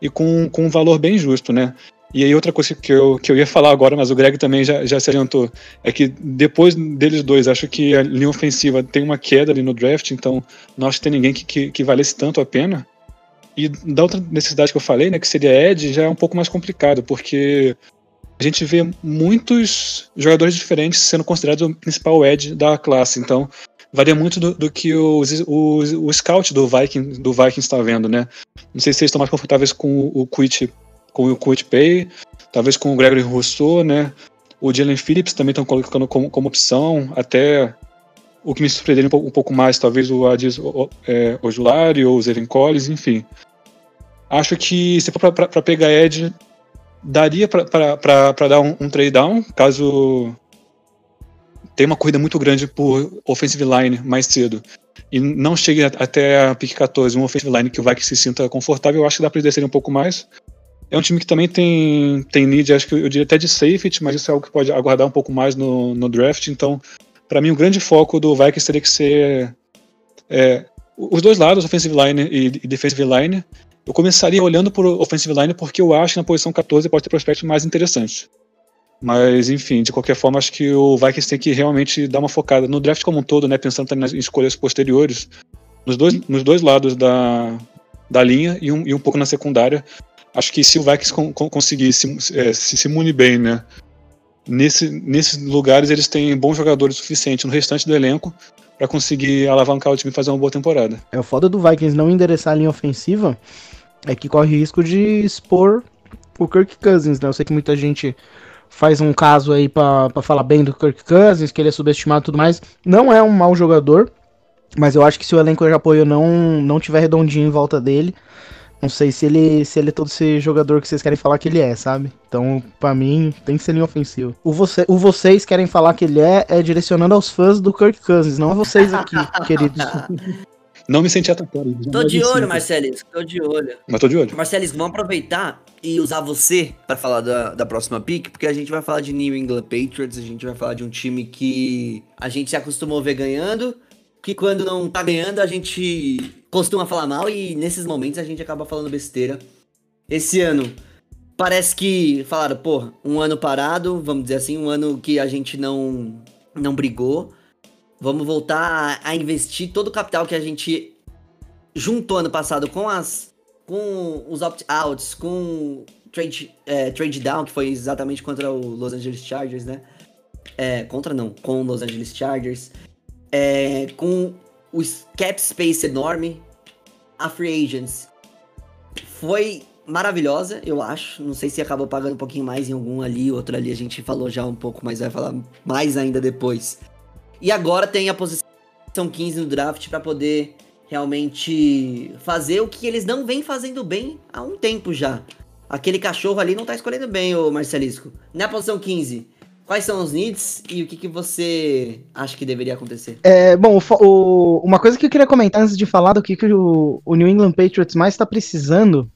e com, com um valor bem justo, né? E aí outra coisa que eu, que eu ia falar agora, mas o Greg também já, já se adiantou, é que depois deles dois, acho que a linha ofensiva tem uma queda ali no draft, então não acho que tem ninguém que, que, que valesse tanto a pena. E da outra necessidade que eu falei, né, que seria Ed, já é um pouco mais complicado, porque a gente vê muitos jogadores diferentes sendo considerados o principal Ed da classe, então varia muito do, do que o, o, o scout do Viking do Vikings está vendo, né? Não sei se vocês estão mais confortáveis com o, o Quit com o Kurt Pay, talvez com o Gregory Rousseau, né? O Jalen Phillips também estão colocando como, como opção, até o que me surpreenderia um pouco, um pouco mais, talvez o Adis é, Ojulari ou o Zevin Collins, enfim. Acho que se for para pegar Ed, daria para dar um, um trade down, caso tenha uma corrida muito grande por offensive line mais cedo e não chegue até a pick 14, um offensive line que vai que se sinta confortável, eu acho que dá para descer um pouco mais. É um time que também tem, tem need, acho que eu diria até de safety, mas isso é algo que pode aguardar um pouco mais no, no draft. Então, para mim, o grande foco do Vikings teria que ser é, os dois lados, offensive line e, e defensive line. Eu começaria olhando por offensive line porque eu acho que na posição 14 pode ter prospectos mais interessantes. Mas, enfim, de qualquer forma, acho que o Vikings tem que realmente dar uma focada no draft como um todo, né? Pensando também nas escolhas posteriores, nos dois, nos dois lados da, da linha e um, e um pouco na secundária. Acho que se o Vikings con, con, conseguir se, é, se, se munir bem, né? Nesse, nesses lugares eles têm bons jogadores suficientes no restante do elenco para conseguir alavancar o time e fazer uma boa temporada. É o foda do Vikings não endereçar a linha ofensiva é que corre risco de expor o Kirk Cousins, né? Eu sei que muita gente faz um caso aí para falar bem do Kirk Cousins, que ele é subestimado e tudo mais. Não é um mau jogador, mas eu acho que se o elenco de apoio não, não tiver redondinho em volta dele, não sei se ele, se ele é todo esse jogador que vocês querem falar que ele é, sabe? Então, para mim, tem que ser linha ofensiva. O, você, o vocês querem falar que ele é, é direcionando aos fãs do Kirk Cousins, não a vocês aqui, queridos. Não me senti atacado. Tô de olho, Marcelis, tô de olho. Mas tô de olho. Marcelis, vamos aproveitar e usar você para falar da, da próxima pick, porque a gente vai falar de New England Patriots, a gente vai falar de um time que a gente se acostumou a ver ganhando, que quando não tá ganhando a gente costuma falar mal e nesses momentos a gente acaba falando besteira. Esse ano parece que falaram, pô, um ano parado, vamos dizer assim, um ano que a gente não não brigou. Vamos voltar a, a investir todo o capital que a gente juntou ano passado com as com os opt-outs, com trade, é, trade down, que foi exatamente contra o Los Angeles Chargers, né? É, contra não, com o Los Angeles Chargers. É, com o cap space enorme, a free agents foi maravilhosa, eu acho. Não sei se acabou pagando um pouquinho mais em algum ali, outro ali a gente falou já um pouco, mas vai falar mais ainda depois. E agora tem a posição 15 no draft para poder realmente fazer o que eles não vêm fazendo bem há um tempo já. Aquele cachorro ali não tá escolhendo bem, o Marcelisco. Na posição 15, quais são os needs e o que, que você acha que deveria acontecer? É, bom, o, uma coisa que eu queria comentar antes de falar do que, que o, o New England Patriots mais está precisando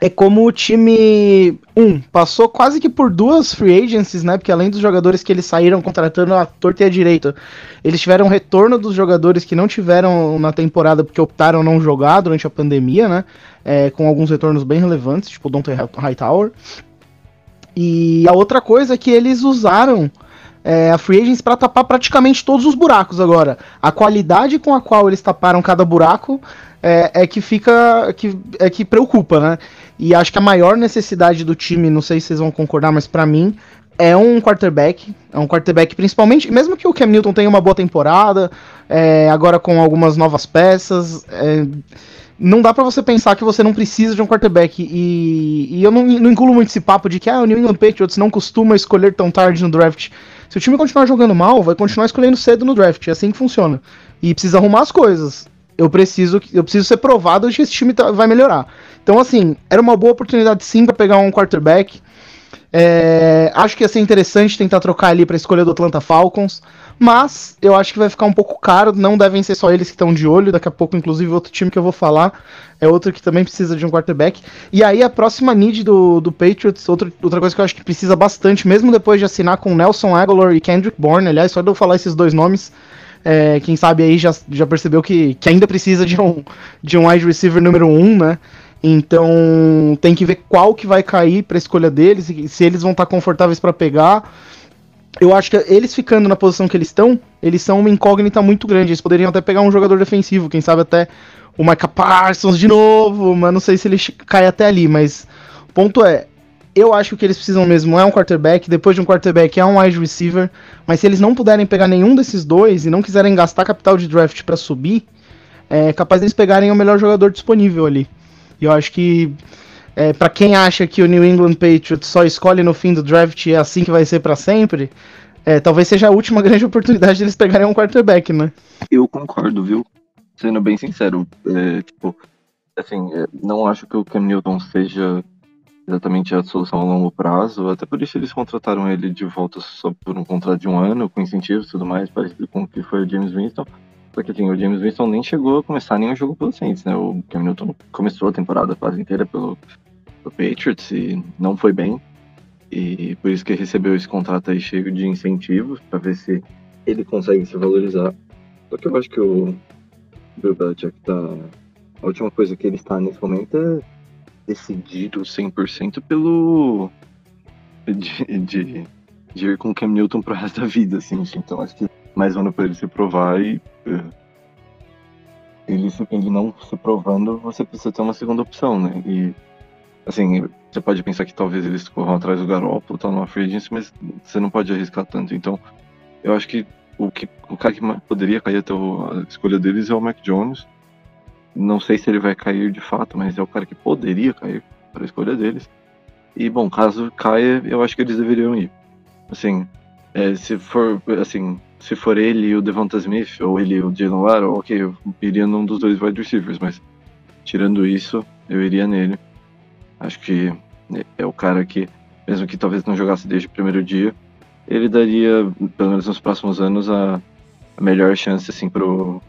é como o time, um, passou quase que por duas free agencies, né? Porque além dos jogadores que eles saíram contratando a torta e a direita, eles tiveram retorno dos jogadores que não tiveram na temporada porque optaram não jogar durante a pandemia, né? É, com alguns retornos bem relevantes, tipo o Dante Hightower. E a outra coisa é que eles usaram é, a Free Agents para tapar praticamente todos os buracos agora. A qualidade com a qual eles taparam cada buraco é, é que fica. Que, é que preocupa, né? E acho que a maior necessidade do time, não sei se vocês vão concordar, mas para mim é um quarterback. É um quarterback, principalmente, mesmo que o Cam Newton tenha uma boa temporada, é, agora com algumas novas peças. É, não dá para você pensar que você não precisa de um quarterback. E, e eu não, não, muito esse papo de que ah, o New England Patriots não costuma escolher tão tarde no draft. Se o time continuar jogando mal, vai continuar escolhendo cedo no draft. É assim que funciona. E precisa arrumar as coisas. Eu preciso, eu preciso ser provado de que esse time tá, vai melhorar. Então, assim, era uma boa oportunidade sim para pegar um quarterback. É, acho que ia ser interessante tentar trocar ali para escolha do Atlanta Falcons, mas eu acho que vai ficar um pouco caro. Não devem ser só eles que estão de olho. Daqui a pouco, inclusive, outro time que eu vou falar é outro que também precisa de um quarterback. E aí, a próxima need do, do Patriots, outra, outra coisa que eu acho que precisa bastante, mesmo depois de assinar com Nelson Aguilar e Kendrick Bourne. Aliás, só de eu falar esses dois nomes, é, quem sabe aí já, já percebeu que, que ainda precisa de um, de um wide receiver número um, né? Então tem que ver qual que vai cair para escolha deles, se eles vão estar tá confortáveis para pegar. Eu acho que eles ficando na posição que eles estão, eles são uma incógnita muito grande. Eles poderiam até pegar um jogador defensivo, quem sabe até o Micah Parsons de novo, mas não sei se ele cai até ali. Mas o ponto é, eu acho que eles precisam mesmo é um quarterback. Depois de um quarterback é um wide receiver. Mas se eles não puderem pegar nenhum desses dois e não quiserem gastar capital de draft para subir, é capaz deles pegarem o melhor jogador disponível ali. E eu acho que é, para quem acha que o New England Patriots só escolhe no fim do draft e é assim que vai ser para sempre, é, talvez seja a última grande oportunidade deles pegarem um quarterback, né? Eu concordo, viu? Sendo bem sincero, é, tipo, assim, é, não acho que o Cam Newton seja exatamente a solução a longo prazo, até por isso eles contrataram ele de volta só por um contrato de um ano, com incentivos e tudo mais, parecido com o que foi o James Winston. Porque assim, o James Winston nem chegou a começar nenhum jogo pelo Saints, né? O Cam Newton começou a temporada quase inteira pelo, pelo Patriots e não foi bem. E por isso que recebeu esse contrato aí cheio de incentivos para ver se ele consegue se valorizar. Só que eu acho que o Bill Belichick tá a última coisa que ele está nesse momento é decidido 100% pelo. De, de, de ir com o Cam Newton pro resto da vida, assim. Então acho que mais um ano pra ele se provar e. ele, ele não se provando, você precisa ter uma segunda opção, né? E. Assim, você pode pensar que talvez eles corram atrás do Garoppolo, tá numa free agency, mas você não pode arriscar tanto. Então, eu acho que o, que, o cara que poderia cair até a escolha deles é o Mac Jones. Não sei se ele vai cair de fato, mas é o cara que poderia cair para a escolha deles. E, bom, caso caia, eu acho que eles deveriam ir. Assim, é, se for assim, se for ele e o Devonta Smith, ou ele e o Jalen Waddle, ok, eu iria num dos dois wide receivers, mas tirando isso, eu iria nele. Acho que é- o cara que, mesmo que talvez não jogasse desde o primeiro dia, ele daria, pelo menos nos próximos anos, a, a melhor chance assim, pro,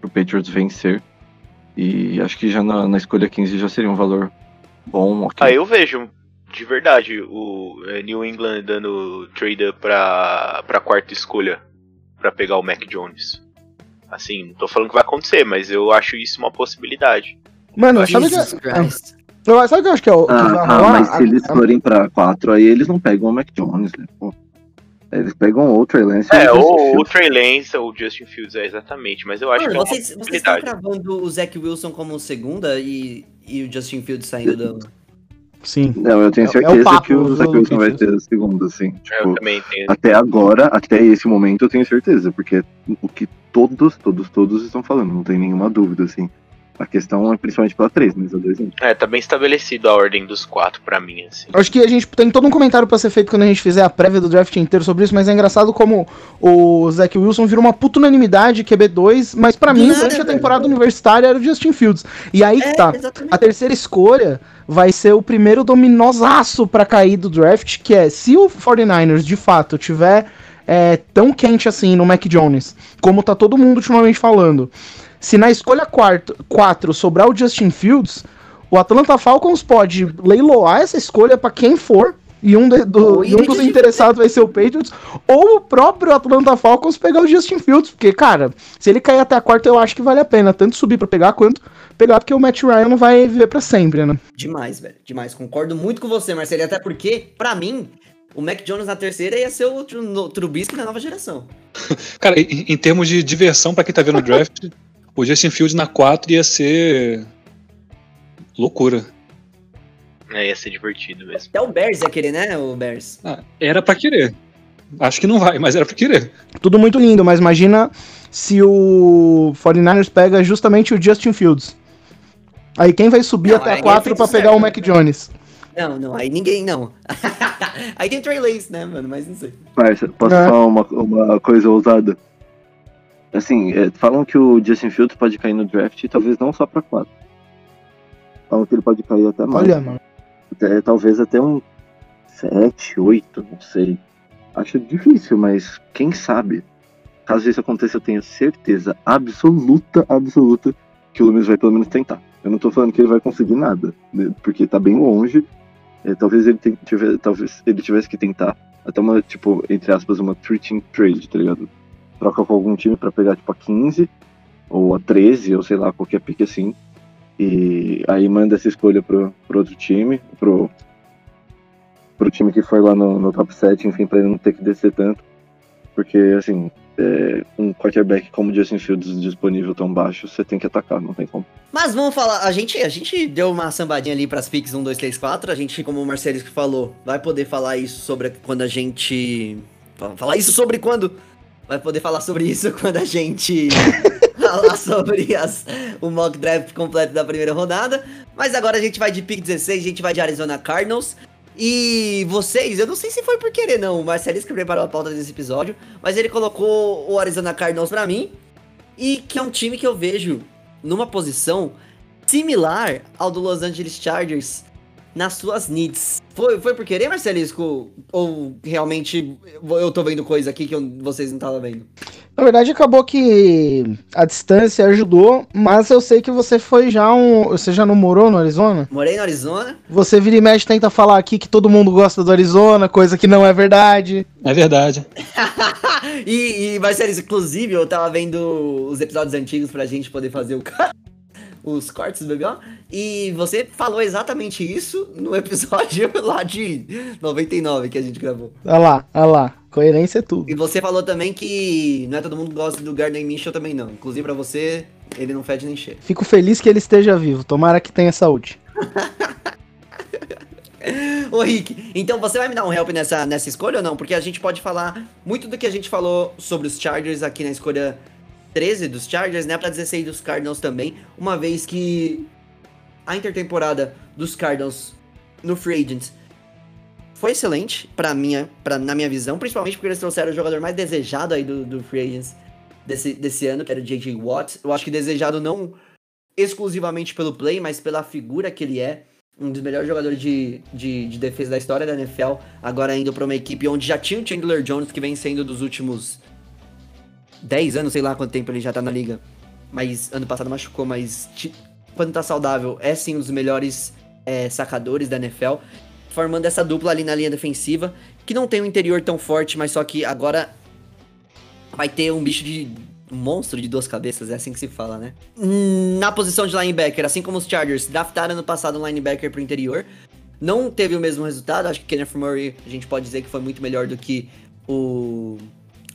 pro Patriots vencer. E acho que já na, na escolha 15 já seria um valor bom, ok. Ah, eu vejo de verdade o é, New England dando trade pra, pra quarta escolha pra pegar o Mac Jones. Assim, não tô falando que vai acontecer, mas eu acho isso uma possibilidade. Mano, sabe o Jesus que, Christ. eu- sabe o que eu acho que é o que Ah, ah, mas se eles forem pra 4, aí eles não pegam o Mac Jones, né? Pô. Eles pegam o Trey Lance. É, o ou o Fields. Trey Lance ou o Justin Fields, é exatamente. Mas eu acho Mano, que é uma vocês, vocês estão cravando o Zach Wilson como segunda e, e o Justin Fields saindo do. Sim. Não, eu tenho É- é o certeza papo que o Zach Wilson vai ter a segunda, assim. Eu Tipo, também tenho. até agora, até esse momento, eu tenho certeza, porque é o que todos, todos, todos estão falando, não tem nenhuma dúvida, assim. A questão é principalmente pela 3, mas a 2 não. É, tá bem estabelecido a ordem dos quatro pra mim, assim. Acho que a gente tem todo um comentário pra ser feito quando a gente fizer a prévia do draft inteiro sobre isso, mas é engraçado como o Zach Wilson virou uma puta unanimidade QB2, mas pra Do mim, nada, durante a velho. temporada universitária era o Justin Fields. E aí que É, tá. exatamente. A terceira escolha vai ser o primeiro dominosaço pra cair do draft, que é se o 49ers de fato tiver é, tão quente assim no Mac Jones, como tá todo mundo ultimamente falando, se na escolha 4 sobrar o Justin Fields, o Atlanta Falcons pode leiloar essa escolha pra quem for. E um, de- do- e um dos interessados vai ser o Patriots, ou o próprio Atlanta Falcons pegar o Justin Fields, porque, cara, se ele cair até a quarta, eu acho que vale a pena, tanto subir pra pegar, quanto pegar, porque o Matt Ryan não vai viver pra sempre, né? Demais, velho. Demais. Concordo muito com você, Marcelo. Até porque, pra mim, o Mac Jones na terceira ia ser o Trubisky da nova geração. Cara, em, em termos de diversão pra quem tá vendo o draft, o Justin Fields na 4 ia ser. loucura. É, ia ser divertido mesmo. Até o Bears ia querer, né, o Bears? Ah, era pra querer. Acho que não vai, mas era pra querer. Tudo muito lindo, mas imagina se o 49ers pega justamente o Justin Fields. Aí quem vai subir Não, até a é 4 feito pra certo, pegar o né? Mac Jones? Não, não, aí ninguém, não. aí tem Trey Lance, né, mano? Mas não sei. Parça, posso É. falar uma, uma coisa ousada? Assim, é, falam que o Justin Fields pode cair no draft, talvez não só pra 4. Falam que ele pode cair até mais. Olha, mano. Até- talvez até um 7, 8, não sei. Acho difícil, mas quem sabe? Caso isso aconteça, eu tenho certeza absoluta, absoluta que o Lumes vai pelo menos tentar. Eu não tô falando que ele vai conseguir nada, né, porque tá bem longe. É, talvez ele ten- tive- talvez ele tivesse que tentar até uma, tipo, entre aspas, uma treating trade, tá ligado? Troca com algum time pra pegar, tipo, a 15 ou a 13, ou sei lá, qualquer pique assim. E aí manda essa escolha pro, pro outro time, pro, pro time que foi lá no, no top 7, enfim, pra ele não ter que descer tanto. Porque, assim, é, um quarterback como o Justin Fields disponível tão baixo, você tem que atacar, não tem como. Mas vamos falar, a gente, a gente deu uma sambadinha ali pras picks 1, 2, 3, 4. A gente, como o Marcelo que falou, vai poder falar isso sobre quando a gente. fa- Falar isso sobre quando? Vai poder falar sobre isso quando a gente falar sobre as, o mock draft completo da primeira rodada. Mas agora a gente vai de pick 16, a gente vai de Arizona Cardinals. E vocês, eu não sei se foi por querer não, o Marcelo que preparou a pauta desse episódio, mas ele colocou o Arizona Cardinals pra mim, e que é um time que eu vejo numa posição similar ao do Los Angeles Chargers nas suas needs. Foi, foi por querer, Marcelisco? Ou realmente eu tô vendo coisa aqui que eu- vocês não estavam vendo? Na verdade, acabou que a distância ajudou, mas eu sei que você foi já um. Você já não morou no Arizona? Morei no Arizona. Você vira e mexe tenta falar aqui que todo mundo gosta do Arizona, coisa que não é verdade. É verdade. e, e Marcelisco, inclusive, eu tava vendo os episódios antigos pra gente poder fazer o, os cortes do BBO. E você falou exatamente isso no episódio lá de 99 que a gente gravou. Olha lá, olha lá. Coerência é tudo. E você falou também que não é todo mundo que gosta do Gardner Mitchell também não. Inclusive pra você, ele não fede nem cheira. Fico feliz que ele esteja vivo. Tomara que tenha saúde. Ô Rick, então você vai me dar um help nessa, nessa escolha ou não? Porque a gente pode falar muito do que a gente falou sobre os Chargers aqui na escolha 13 dos Chargers, né? Pra 16 dos Cardinals também. Uma vez que a intertemporada dos Cardinals no Free Agents foi excelente pra minha, pra, na minha visão, principalmente porque eles trouxeram o jogador mais desejado aí do, do Free Agents desse, desse ano, que era o J.J. Watt. Eu acho que desejado não exclusivamente pelo play, mas pela figura que ele é. Um dos melhores jogadores de, de, de defesa da história da NFL. Agora indo pra uma equipe onde já tinha o Chandler Jones, que vem sendo dos últimos 10 anos, sei lá quanto tempo ele já tá na liga. Mas ano passado machucou, mas quando tá saudável, é sim um dos melhores é, sacadores da NFL. Formando essa dupla ali na linha defensiva, que não tem um interior tão forte, mas só que agora vai ter um bicho de. um monstro de duas cabeças, é assim que se fala, né? Na posição de linebacker, assim como os Chargers, draftaram ano passado um linebacker pro interior. Não teve o mesmo resultado, acho que Kenneth Murray a gente pode dizer que foi muito melhor do que o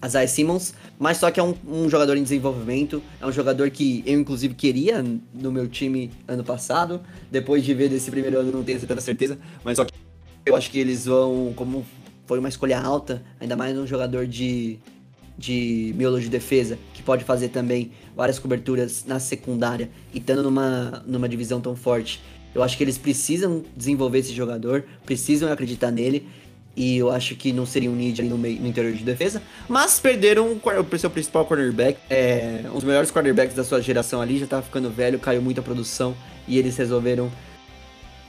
Isaiah Simmons, mas só que é um, um jogador em desenvolvimento, é um jogador que eu inclusive queria no meu time ano passado, depois de ver desse primeiro ano não tenho tanta certeza, mas só que eu acho que eles vão, como foi uma escolha alta, ainda mais um jogador de, de miolo de defesa, que pode fazer também várias coberturas na secundária, e estando numa, numa divisão tão forte. Eu acho que eles precisam desenvolver esse jogador, precisam acreditar nele, e eu acho que não seria um need ali no, meio, no interior de defesa. Mas perderam o, seu principal cornerback. É, um dos melhores cornerbacks da sua geração ali, já tava ficando velho, caiu muito a produção. E eles resolveram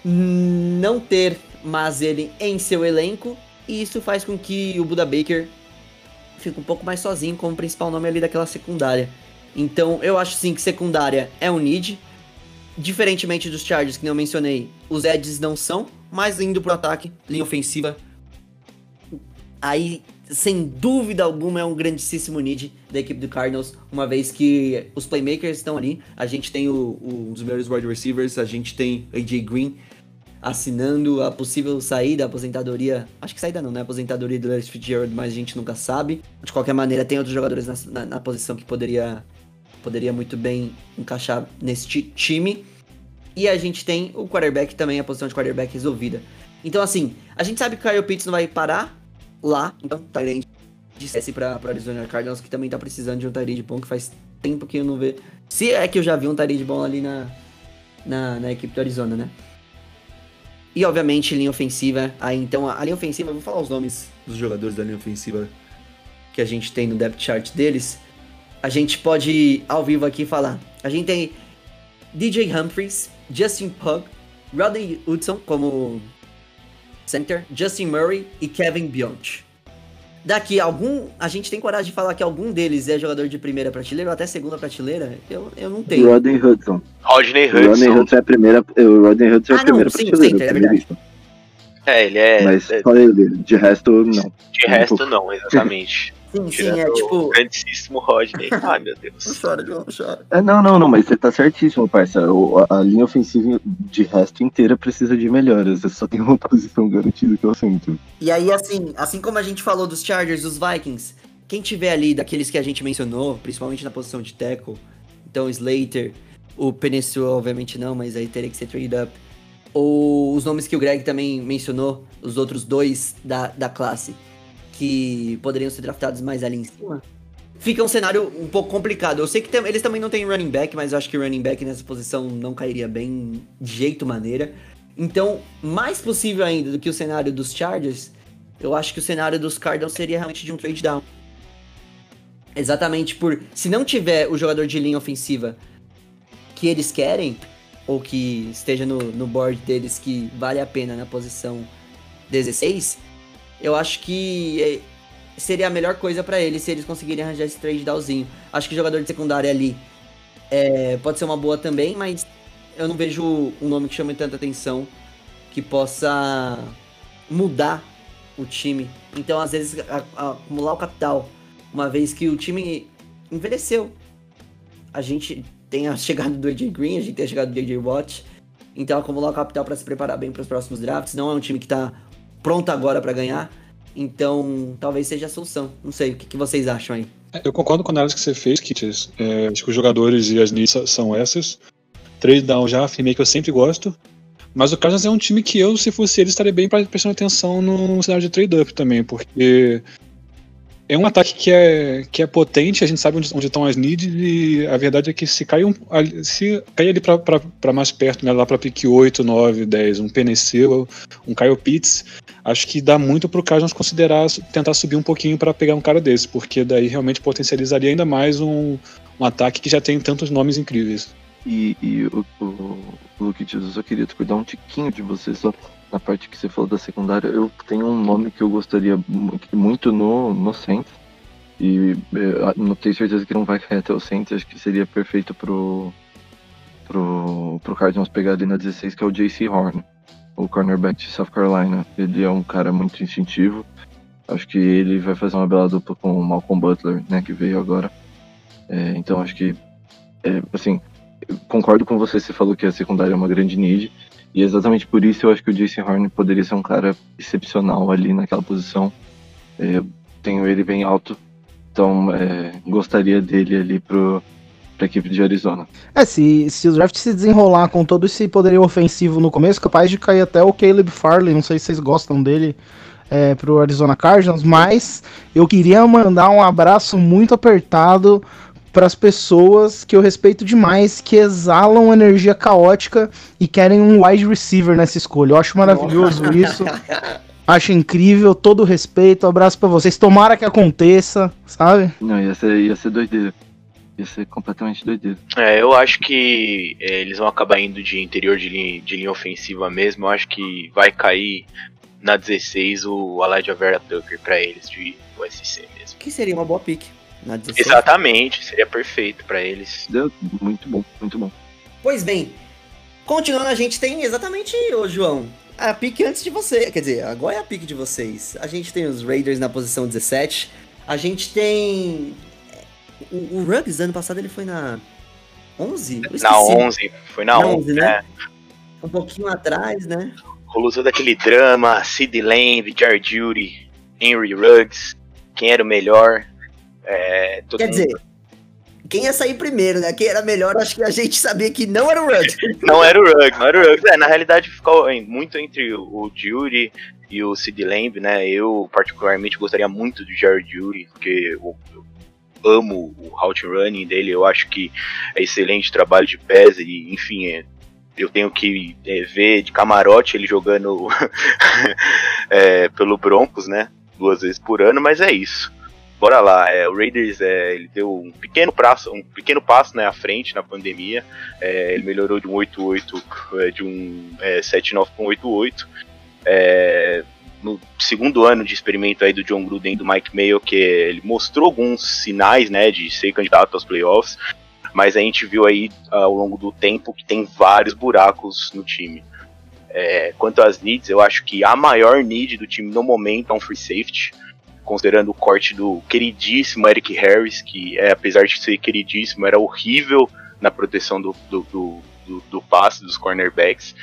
não ter mais ele em seu elenco. E isso faz com que o Buda Baker fique um pouco mais sozinho como principal nome ali daquela secundária. Então eu acho sim que secundária é um need. Diferentemente dos Chargers que não mencionei, os Eds não são, mas indo pro ataque, linha ofensiva. Aí, sem dúvida alguma, é um grandíssimo need da equipe do Cardinals, uma vez que os playmakers estão ali. A gente tem o, o- um dos melhores wide receivers, a gente tem AJ Green assinando a possível saída, aposentadoria. Acho que saída não, né? Aposentadoria do Larry Fitzgerald, mas a gente nunca sabe. De qualquer maneira, tem outros jogadores na, na- na posição que poderia, poderia muito bem encaixar nesse ti- time. E a gente tem o quarterback também, a posição de quarterback resolvida. Então, assim, a gente sabe que o Kyle Pitts não vai parar lá. Então, Tyrande dissesse pra, pra Arizona Cardinals que também tá precisando de um Tyrande bom, que faz tempo que eu não vejo. Se é que eu já vi um Tyrande bom ali na, na, na equipe do Arizona, né? E, obviamente, linha ofensiva. Aí, então, a, a linha ofensiva, vou falar os nomes dos jogadores da linha ofensiva que a gente tem no depth chart deles. A gente pode, ao vivo aqui, falar. A gente tem DJ Humphries, Justin Pug, Rodney Hudson como center, Justin Murray e Kevin Bionch. Daqui algum, a gente tem coragem de falar que algum deles é jogador de primeira prateleira ou até segunda prateleira? Eu, eu não tenho. Rodney Hudson. Rodney O Rodney Hudson. Hudson é a primeira. O Rodney Hudson é Ah, a primeira não, sim, prateleira, center, é primeira verdade. É, ele é. Mas é, só ele. De resto, não. de resto, não, exatamente. Sim, sim, é tipo. o grandíssimo Rodney. Ai, meu Deus. Não chora, João, não chora. É, não, não, não, mas você tá certíssimo, parça. O- a, a linha ofensiva de resto inteira precisa de melhoras. Você só tem uma posição garantida que eu sinto. E aí, assim, assim como a gente falou dos Chargers, dos Vikings, quem tiver ali daqueles que a gente mencionou, principalmente na posição de tackle, então o Slater, o Penicil, obviamente não, mas aí teria que ser trade up. Ou os nomes que o Greg também mencionou, os outros dois da, da classe, que poderiam ser draftados mais ali em cima. Fica um cenário um pouco complicado. Eu sei que tem- eles também não têm running back, mas eu acho que running back nessa posição não cairia bem de jeito maneira. Então, mais possível ainda do que o cenário dos Chargers, eu acho que o cenário dos Cardinals seria realmente de um trade down. Exatamente por. Se não tiver o jogador de linha ofensiva que eles querem, ou que esteja no, no board deles que vale a pena na posição 16, eu acho que é, seria a melhor coisa pra eles se eles conseguirem arranjar esse trade downzinho. Acho que jogador de secundária ali é, pode ser uma boa também, mas eu não vejo um nome que chame tanta atenção que possa mudar o time. Então, às vezes, a- a- acumular o capital, uma vez que o time envelheceu. A gente tem a chegada do AJ Green, a gente tem a chegada do AJ Watt. Então acumular o capital para se preparar bem para os próximos drafts. Não é um time que tá pronto agora para ganhar. Então talvez seja a solução. Não sei, o que, que vocês acham aí? Eu concordo com a análise que você fez, Kitties. É, acho que os jogadores e as needs são essas. Trade down já afirmei que eu sempre gosto. Mas o Cardinals é um time que eu, se fosse ele, estaria bem prestando atenção no cenário de trade-up também, porque é um ataque que é, que é potente, a gente sabe onde, onde estão as needs, e a verdade é que se cair, um, se cair ali para mais perto, né, lá para pick 8, 9, 10, um Penicillo, um Kyle Pitts, acho que dá muito pro Cardinals considerar tentar subir um pouquinho para pegar um cara desse, porque daí realmente potencializaria ainda mais um, um ataque que já tem tantos nomes incríveis. E, e o, o, o Luke Dias, eu queria te cuidar um tiquinho de você, só na parte que você falou da secundária. Eu tenho um nome que eu gostaria muito no, no Saints. E eh, não tenho certeza que não vai cair até o Saints. Acho que seria perfeito pro, pro, pro Cardinals pegar ali na 16, que é o JC Horn, o cornerback de South Carolina. Ele é um cara muito instintivo. Acho que ele vai fazer uma bela dupla com o Malcolm Butler, né, que veio agora. É, então acho que, é, assim, concordo com você, você falou que a secundária é uma grande need. E exatamente por isso eu acho que o Jason Horn poderia ser um cara excepcional ali naquela posição. É, tenho ele bem alto, então é, gostaria dele ali pro, pra equipe de Arizona. É, se, se o draft se desenrolar com todo esse poderio ofensivo no começo, capaz de cair até o Caleb Farley, não sei se vocês gostam dele, é, pro Arizona Cardinals, mas eu queria mandar um abraço muito apertado para as pessoas que eu respeito demais, que exalam energia caótica e querem um wide receiver nessa escolha. Eu acho maravilhoso isso. Acho incrível, todo o respeito, abraço para vocês. Tomara que aconteça, sabe? Não, ia ser, ia ser doideira. Ia ser completamente doideira. É, eu acho que é, eles vão acabar indo de interior de linha, de linha ofensiva mesmo. Eu acho que vai cair na 16 o Elijah Vera Tucker pra eles de USC mesmo. Que seria uma boa pick na 16. Exatamente, seria perfeito pra eles. Muito bom, muito bom. Pois bem, continuando, a gente tem exatamente, ô João, a pick antes de você. Quer dizer, agora é a pick de vocês. A gente tem os Raiders na posição 17. A gente tem. O, o Ruggs ano passado ele foi na 11? Eu Na esqueci. 11, foi na, Na 11, 11, né? né? Um pouquinho atrás, né? Rolou todo aquele drama, Sid Lamb, Jared Judy, Henry Ruggs, quem era o melhor. É, Quer mundo- dizer, quem ia sair primeiro, né? Quem era melhor, acho que a gente sabia que não era o Ruggs. Não era o Ruggs, não era o Ruggs. É, na realidade ficou muito entre o- o Judy e o Sid Lamb, né? Eu particularmente gostaria muito do Jared Judy, porque eu, eu amo o route running dele, eu acho que é excelente trabalho de pés e, enfim, é, eu tenho que é, ver de camarote ele jogando é, pelo Broncos, né? Duas vezes por ano, mas é isso. Bora lá, é, o Raiders é, ele deu um pequeno passo, um pequeno passo né, à frente na pandemia. É, ele melhorou de um 8-8, é, de um é, 7-9 para um 8-8. É, no segundo ano de experimento aí do John Gruden e do Mike Mayo, que ele mostrou alguns sinais né, de ser candidato aos playoffs, mas a gente viu aí ao longo do tempo que tem vários buracos no time. É, quanto às needs, eu acho que a maior need do time no momento é um free safety considerando o corte do queridíssimo Eric Harris, que é, apesar de ser queridíssimo, era horrível na proteção do, do, do, do, do passe dos cornerbacks.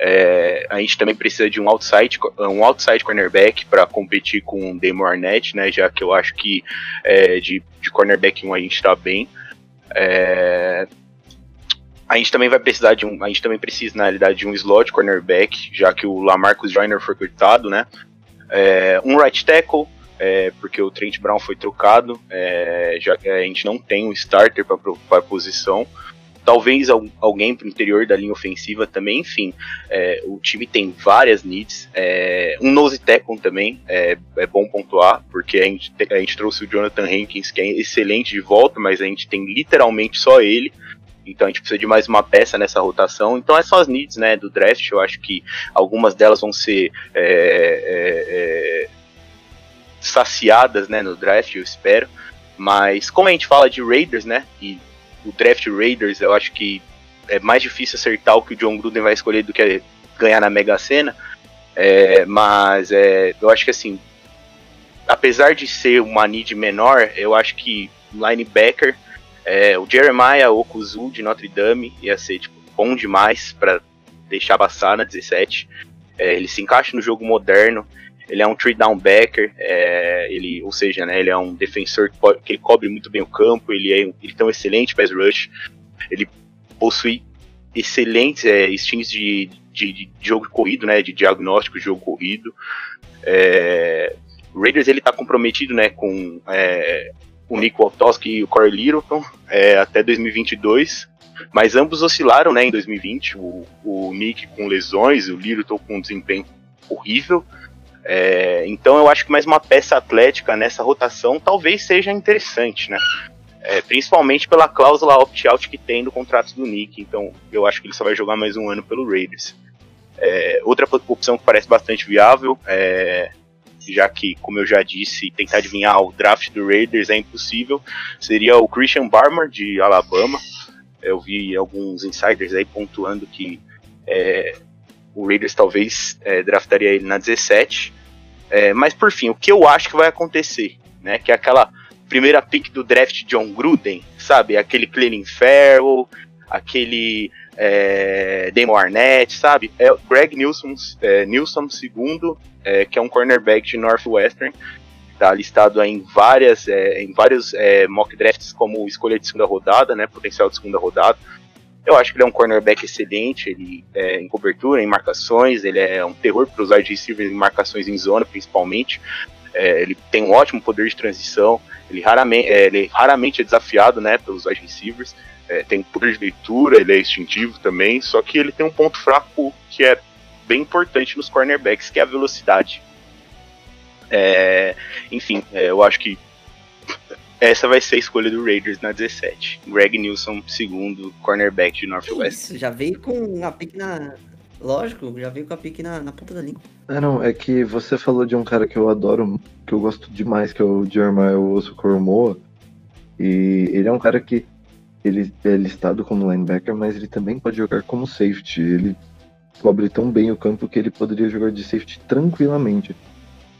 É, a gente também precisa de um outside, um outside cornerback para competir com o Damon Arnett, né, já que eu acho que é, de, de cornerback 1 a gente está bem. É, a gente também vai precisar de um. A gente também precisa, na realidade, de um slot cornerback, já que o Lamarcus Joyner foi cortado, né? É, um right tackle, é, porque o Trent Brown foi trocado, é, já que a gente não tem um starter para a posição. Talvez al- alguém para o interior da linha ofensiva também, enfim. é, o time tem várias needs. é, um nose tackle também é, é bom pontuar, porque a gente, te- a gente trouxe o Jonathan Hankins, que é excelente de volta, mas a gente tem literalmente só ele. Então a gente precisa de mais uma peça nessa rotação. Então é só as needs né, do draft. Eu acho que algumas delas vão ser é, é, é, saciadas né, no draft, eu espero. Mas como a gente fala de Raiders, né? E o draft Raiders, eu acho que é mais difícil acertar o que o John Gruden vai escolher do que ganhar na Mega Sena. É, mas é, eu acho que assim, apesar de ser uma need menor, eu acho que linebacker É, o Jeremiah Okuzu de Notre Dame ia ser tipo, bom demais para deixar passar na 17. É, ele se encaixa no jogo moderno. Ele é um three down backer, é, ele, ou seja, né, ele é um defensor que, que ele cobre muito bem o campo. Ele, é, ele tem um excelente pass rush. Ele possui excelentes é, de, de, de, jogo corrido, né, de diagnóstico de jogo corrido. É, o Raiders ele está comprometido, né, com é, o Nick Waltowski e o Corey Littleton é, até 2022, mas ambos oscilaram, né, em 2020. O, o Nick com lesões, o Littleton com um desempenho horrível. É, então eu acho que mais uma peça atlética nessa rotação talvez seja interessante, né? É, principalmente pela cláusula opt-out que tem no contrato do Nick. Então eu acho que ele só vai jogar mais um ano pelo Raiders. É, outra opção que parece bastante viável, é, já que, como eu já disse, tentar adivinhar o draft do Raiders é impossível, seria o Christian Barmer de Alabama. Eu vi alguns insiders aí pontuando que é, o Raiders talvez é, draftaria ele na 17. É, mas por fim, o que eu acho que vai acontecer, né? Que é aquela primeira pick do draft John Gruden, sabe? Aquele Cleaning Farrell, aquele é, Damon Arnett, sabe? É Greg Nilsson, é, Nilsson segundo, é, que é um cornerback de Northwestern, tá listado em várias, é, em vários é, mock drafts como escolha de segunda rodada, né? Potencial de segunda rodada. Eu acho que ele é um cornerback excelente, ele é em cobertura, em marcações, ele é um terror para os wide receivers em marcações em zona, principalmente. É, ele tem um ótimo poder de transição, ele raramente, é, ele raramente é desafiado né, pelos wide receivers, é, tem poder de leitura, ele é instintivo também, só que ele tem um ponto fraco que é bem importante nos cornerbacks, que é a velocidade. É, enfim, é, eu acho que essa vai ser a escolha do Raiders na 17. Greg Nilsson, segundo cornerback de Northwest. Isso, já veio com a pique na. Lógico, já veio com a pique na, na ponta da língua. É, não, é que você falou de um cara que eu adoro, que eu gosto demais, que é o Jeremiah Osso Coromoa. E ele é um cara que ele é listado como linebacker, mas ele também pode jogar como safety. Ele cobre tão bem o campo que ele poderia jogar de safety tranquilamente.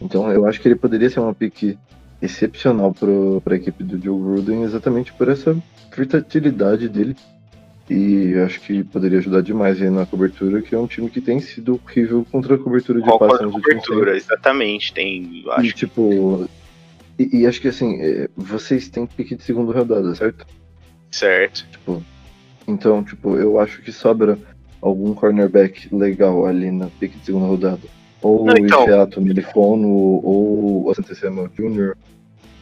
Então eu acho que ele poderia ser uma pique excepcional para a equipe do Joe Gruden exatamente por essa versatilidade dele. E acho que poderia ajudar demais aí na cobertura, que é um time que tem sido horrível contra a cobertura de Qual passe a cobertura, exatamente. Tem, acho E tipo. E, e acho que assim, é, vocês têm pique de segunda rodada, certo? certo. Tipo, então, tipo, eu acho que sobra algum cornerback legal ali na pique de segunda rodada. Ou Não, o então- Ifeato Milifono, ou o Asante Samuel Jr.,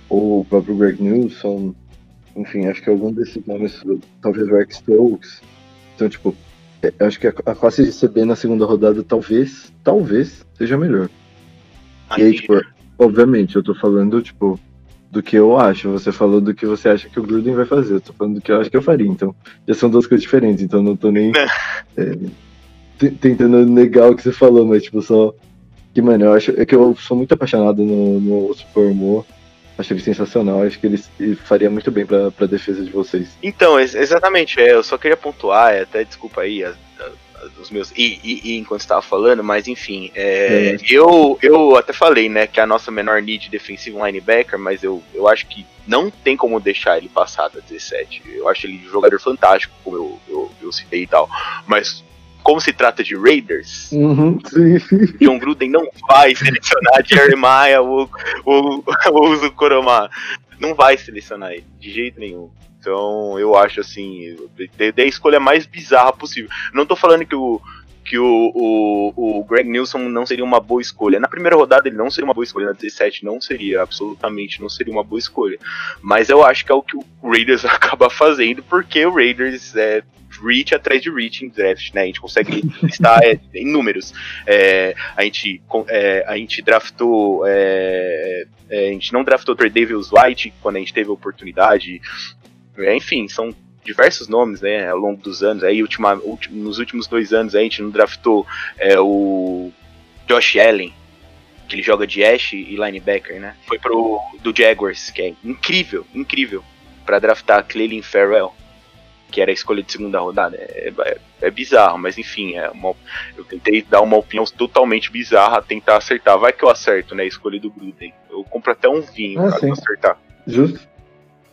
ou o próprio Greg Nilsson. Enfim, acho que algum desses nomes, talvez o Rex Stokes. Então, tipo, é, acho que a, classe de CB na segunda rodada talvez, talvez, seja melhor. E aí, tipo, obviamente, eu tô falando, tipo, do que eu acho. Você falou do que você acha que o Gruden vai fazer. Eu tô falando do que eu acho que eu faria. Então, já são duas coisas diferentes. Então, não tô nem é, tentando negar o que você falou, mas, tipo, só. Que, mano, eu acho. É que eu sou muito apaixonado no, no Super Mo. Acho ele sensacional. Acho que ele, ele faria muito bem pra, pra defesa de vocês. Então, ex- exatamente, é, eu só queria pontuar, é, até desculpa aí as- as- os meus. E, e- e enquanto estava falando, mas enfim, é, É. eu, eu até falei, né, que é a nossa menor need defensivo linebacker, mas eu, eu acho que não tem como deixar ele passar da 17. Eu acho ele um jogador fantástico, como eu, eu, eu citei e tal. Mas como se trata de Raiders, Uhum. John Gruden não vai selecionar Jeremiah ou, ou, ou o Koroma. Não vai selecionar ele, de jeito nenhum. Então eu acho assim, dei a escolha mais bizarra possível. Não tô falando que o. Que o, o, o Greg Nilsson não seria uma boa escolha. Na primeira rodada ele não seria uma boa escolha, na 17 não seria, absolutamente não seria uma boa escolha. Mas eu acho que é o que o Raiders acaba fazendo, porque o Raiders é reach atrás de reach em draft, né? A gente consegue listar é, em números. É, a, gente, é, a gente draftou. é, é, a gente não draftou Trey Davis White quando a gente teve a oportunidade. É, enfim, são diversos nomes, né? Ao longo dos anos. Aí, ultima, ulti- nos últimos dois anos, a gente não draftou o Josh Allen, que ele joga de Ash e linebacker, né? Foi pro do Jaguars, que é incrível, incrível, para draftar Clelin Farrell, que era a escolha de segunda rodada. É, é- é bizarro, mas enfim, é uma, eu tentei dar uma opinião totalmente bizarra, tentar acertar. Vai que eu acerto, né? A escolha do Gruden. Eu compro até um vinho Ah, pra acertar. Justo.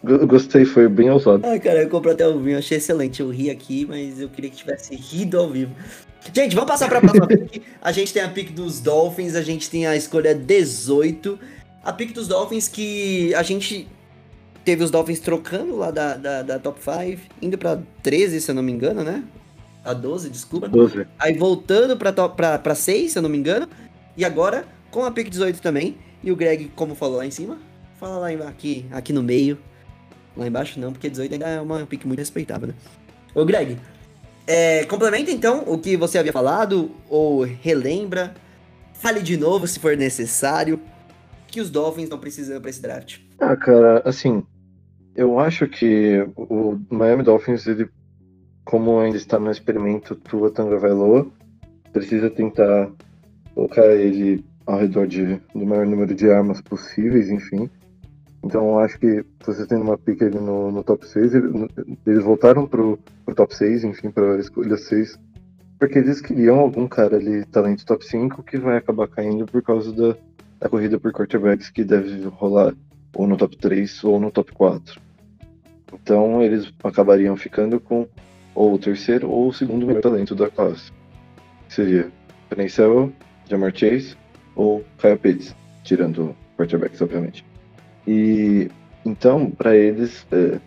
Go- Gostei, foi bem ousado. Ai, cara, eu comprei até o vinho, achei excelente. Eu ri aqui, mas eu queria que tivesse rido ao vivo. Gente, vamos passar pra próxima pick. A gente tem a pick dos Dolphins, a gente tem a escolha 18. A pick dos Dolphins que a gente teve os Dolphins trocando lá da, da, da top 5, indo pra 13, se eu não me engano, né? A 12, desculpa. 12. Aí voltando pra, top, pra, pra 6, se eu não me engano. E agora com a pick 18 também. E o Greg, como falou lá em cima, fala lá em- aqui, aqui no meio. Lá embaixo não, porque 18 ainda é uma pick muito respeitável, né? Ô Greg, é, complementa então o que você havia falado, ou relembra. Fale de novo se for necessário. Que os Dolphins estão precisando pra esse draft. Ah, cara, assim, eu acho que o Miami Dolphins, ele, como ainda está no experimento Tua Tagovailoa, precisa tentar colocar ele ao redor de, do maior número de armas possíveis, enfim. Então acho que você tendo uma pick ali no, no top 6, ele- eles voltaram pro, pro top 6, enfim, pra escolha 6, porque eles queriam algum cara ali, talento top 5, que vai acabar caindo por causa da, da corrida por quarterbacks que deve rolar ou no top 3 ou no top 4. Então eles acabariam ficando com ou o terceiro ou o segundo melhor talento da classe. Seria Penny Jamar Chase ou Kyle Pitts, tirando quarterbacks, obviamente. E então, para eles, é,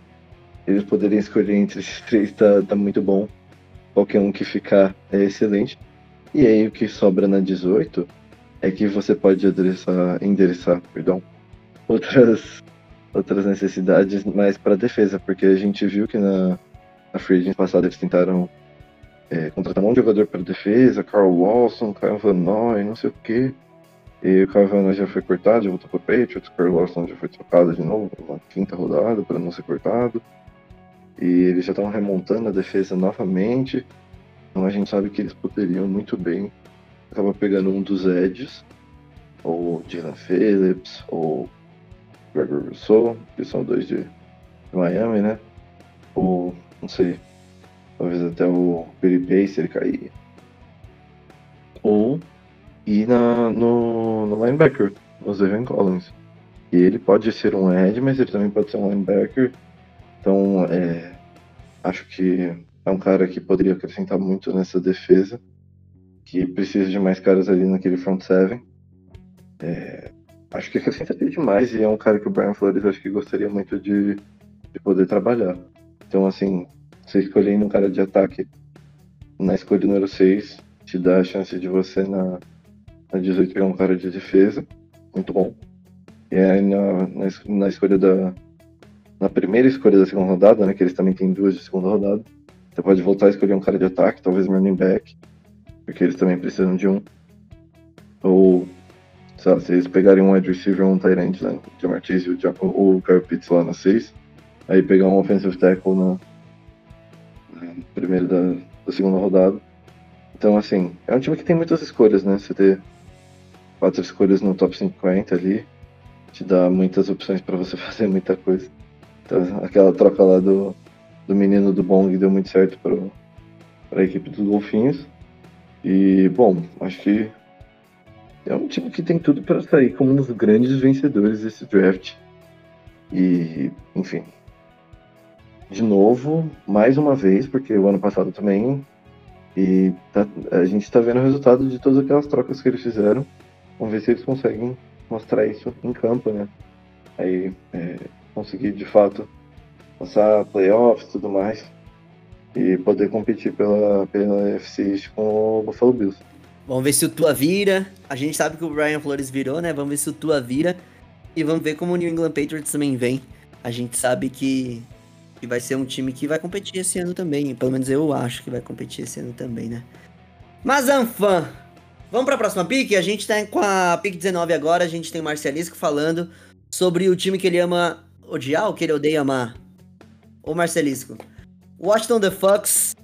eles poderiam escolher entre esses três, tá, tá muito bom. Qualquer um que ficar é excelente. E aí o que sobra na 18 é que você pode endereçar, perdão, outras outras necessidades mais para defesa, porque a gente viu que na, na free passada eles tentaram é, contratar um jogador para defesa, Carl Lawson, Kyle Van Noy, não sei o que. E o Kyle Van Noy já foi cortado, já voltou para Patriots, Carl Lawson já foi trocado de novo na quinta rodada para não ser cortado. E eles já estão remontando a defesa novamente. Então a gente sabe que eles poderiam muito bem acabar pegando um dos edges, ou Dylan Phillips, ou Gregory Rousseau, que são dois de, de Miami, né? Ou, não sei, talvez até o Billy Pace ele cair. Ou ir na, no, no linebacker, o Zayvon Collins. E ele pode ser um edge, mas ele também pode ser um linebacker. Então, é, acho que é um cara que poderia acrescentar muito nessa defesa, que precisa de mais caras ali naquele front seven. É, acho que acrescentaria demais e é um cara que o Brian Flores acho que gostaria muito de, de poder trabalhar. Então, assim, você escolhendo um cara de ataque na escolha número 6, te dá a chance de você na, na 18 pegar um cara de defesa, muito bom. E aí na, na, na escolha da. Na primeira escolha da segunda rodada, né? Que eles também têm duas de segunda rodada. Você pode voltar a escolher um cara de ataque, talvez running back, porque eles também precisam de um. Ou se eles pegarem um wide receiver um tight end, né? O Jamar Chase e o, o Kyle Pitts lá na 6, aí pegar um offensive tackle na, na primeira da, da segunda rodada. Então, assim, é um time que tem muitas escolhas, né? Você ter quatro escolhas no top 50 ali, te dá muitas opções para você fazer muita coisa. Então, aquela troca lá do, do menino do Bong deu muito certo para a equipe dos Golfinhos. E, bom, acho que é um time que tem tudo para sair como um dos grandes vencedores desse draft. E, enfim. De novo, mais uma vez, porque o ano passado também. E tá- a gente tá vendo o resultado de todas aquelas trocas que eles fizeram. Vamos ver se eles conseguem mostrar isso em campo, né? Aí é, conseguir de fato passar playoffs e tudo mais. E poder competir pela, pela FC com o Buffalo Bills. Vamos ver se o Tua vira. A gente sabe que o Brian Flores virou, né? Vamos ver se o Tua vira. E vamos ver como o New England Patriots também vem. A gente sabe que, que vai ser um time que vai competir esse ano também. Pelo menos eu acho que vai competir esse ano também, né? Mas, Anfan, vamos para a próxima pick? A gente tá com a pick 19 agora. A gente tem Marcelisco falando sobre o time que ele ama odiar ou que ele odeia amar. Ô, Marcelisco. Washington The Fox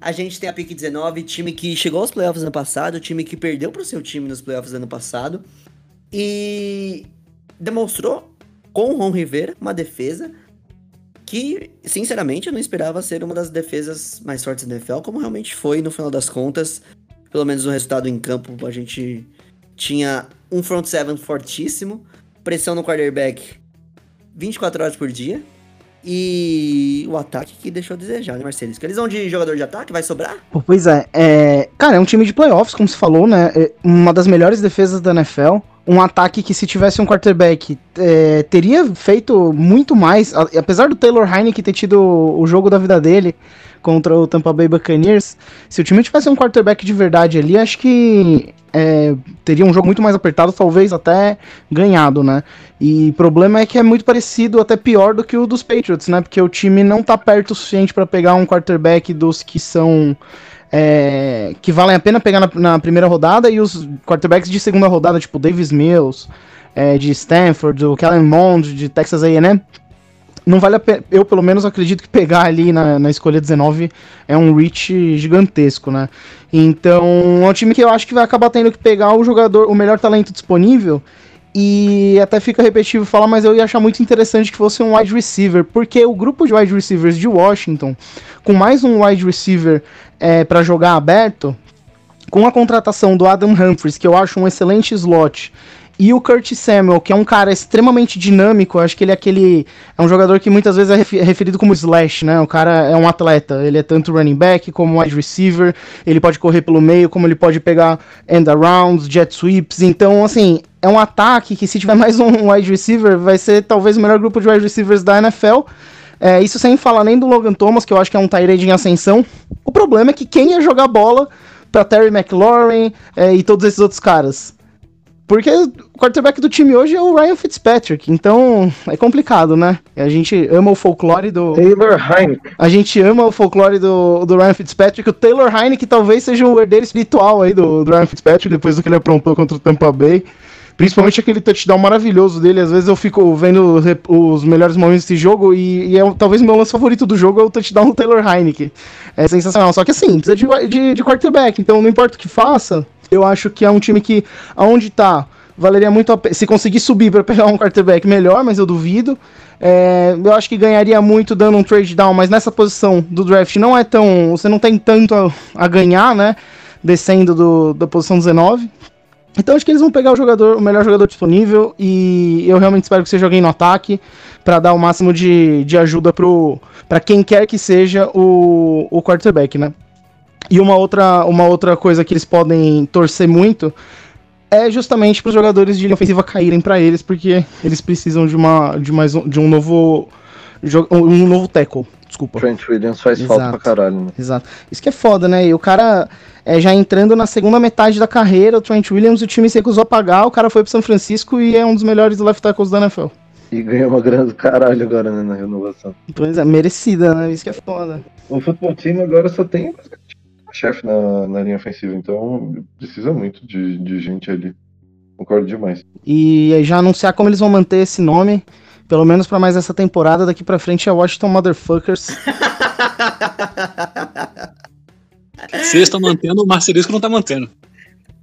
a gente tem a pick 19, time que chegou aos playoffs ano passado, time que perdeu pro seu time nos playoffs ano passado e demonstrou com o Ron Rivera uma defesa que, sinceramente, eu não esperava ser uma das defesas mais fortes da NFL, como realmente foi no final das contas. Pelo menos o resultado em campo, a gente tinha um front seven fortíssimo, pressão no quarterback 24 horas por dia, E o ataque que deixou a desejar, né? Que eles vão de jogador de ataque, vai sobrar? Pois é, é, cara, é um time de playoffs, como você falou, né? É uma das melhores defesas da NFL. Um ataque que, se tivesse um quarterback, é, teria feito muito mais. Apesar do Taylor Heineken ter tido o jogo da vida dele contra o Tampa Bay Buccaneers, se o time tivesse um quarterback de verdade ali, acho que é, teria um jogo muito mais apertado, talvez até ganhado, né? E o problema é que é muito parecido, até pior do que o dos Patriots, né? Porque o time não tá perto o suficiente pra pegar um quarterback dos que são. é, que valem a pena pegar na, na primeira rodada e os quarterbacks de segunda rodada, tipo Davis Mills, é, de Stanford, o Kellen Mond, de Texas A&M, não vale a pena. Eu, pelo menos, acredito que pegar ali na, na escolha 19 é um reach gigantesco, né? Então, é um time que eu acho que vai acabar tendo que pegar o jogador, o melhor talento disponível. E até fica repetitivo falar, mas eu ia achar muito interessante que fosse um wide receiver, porque o grupo de wide receivers de Washington, com mais um wide receiver é, para jogar aberto, com a contratação do Adam Humphries, que eu acho um excelente slot, e o Kurt Samuel, que é um cara extremamente dinâmico, acho que ele é aquele. É um jogador que muitas vezes é referido como slash, né? O cara é um atleta. Ele é tanto running back como wide receiver. Ele pode correr pelo meio, como ele pode pegar end arounds, jet sweeps. Então, assim, é um ataque que se tiver mais um wide receiver, vai ser talvez o melhor grupo de wide receivers da NFL. É, isso sem falar nem do Logan Thomas, que eu acho que é um Tyrande em ascensão. O problema é que quem ia jogar bola pra Terry McLaurin é, e todos esses outros caras? Porque o quarterback do time hoje é o Ryan Fitzpatrick, então é complicado, né? A gente ama o folclore do. Taylor Heineken. A gente ama o folclore do, do Ryan Fitzpatrick. O Taylor Heineken talvez seja o herdeiro espiritual aí do, do Ryan Fitzpatrick, depois do que ele aprontou contra o Tampa Bay. Principalmente aquele touchdown maravilhoso dele. Às vezes eu fico vendo os melhores momentos desse jogo e, e é talvez o meu lance favorito do jogo é o touchdown do Taylor Heineken. É sensacional. Só que assim, precisa de, de, de quarterback. Então não importa o que faça, eu acho que é um time que, aonde tá, valeria muito a pena. Se conseguir subir para pegar um quarterback melhor, mas eu duvido. É, eu acho que ganharia muito dando um trade down, mas nessa posição do draft não é tão. Você não tem tanto a, a ganhar, né? Descendo do, da posição 19. Então acho que eles vão pegar o jogador, o melhor jogador disponível e eu realmente espero que seja alguém no ataque para dar o máximo de, de ajuda pro para quem quer que seja o, o quarterback, né? E uma outra, uma outra coisa que eles podem torcer muito é justamente para os jogadores de linha ofensiva caírem para eles, porque eles precisam de uma de mais um, de um novo um novo tackle, desculpa. Trent Williams faz falta Exato. pra caralho, né? Exato. Isso que é foda, né? E o cara é, já entrando na segunda metade da carreira, o Trent Williams, o time se recusou a pagar, o cara foi pro São Francisco e é um dos melhores left tackles da NFL. E ganhou uma grana do caralho agora, né, na renovação. Pois é, merecida, né? Isso que é foda. O futebol time agora só tem chefe na, na linha ofensiva, então precisa muito de, de gente ali. Concordo demais. E aí já anunciar como eles vão manter esse nome, pelo menos pra mais essa temporada, daqui pra frente é Washington Motherfuckers. Se eles estão mantendo, o Marcelisco não tá mantendo.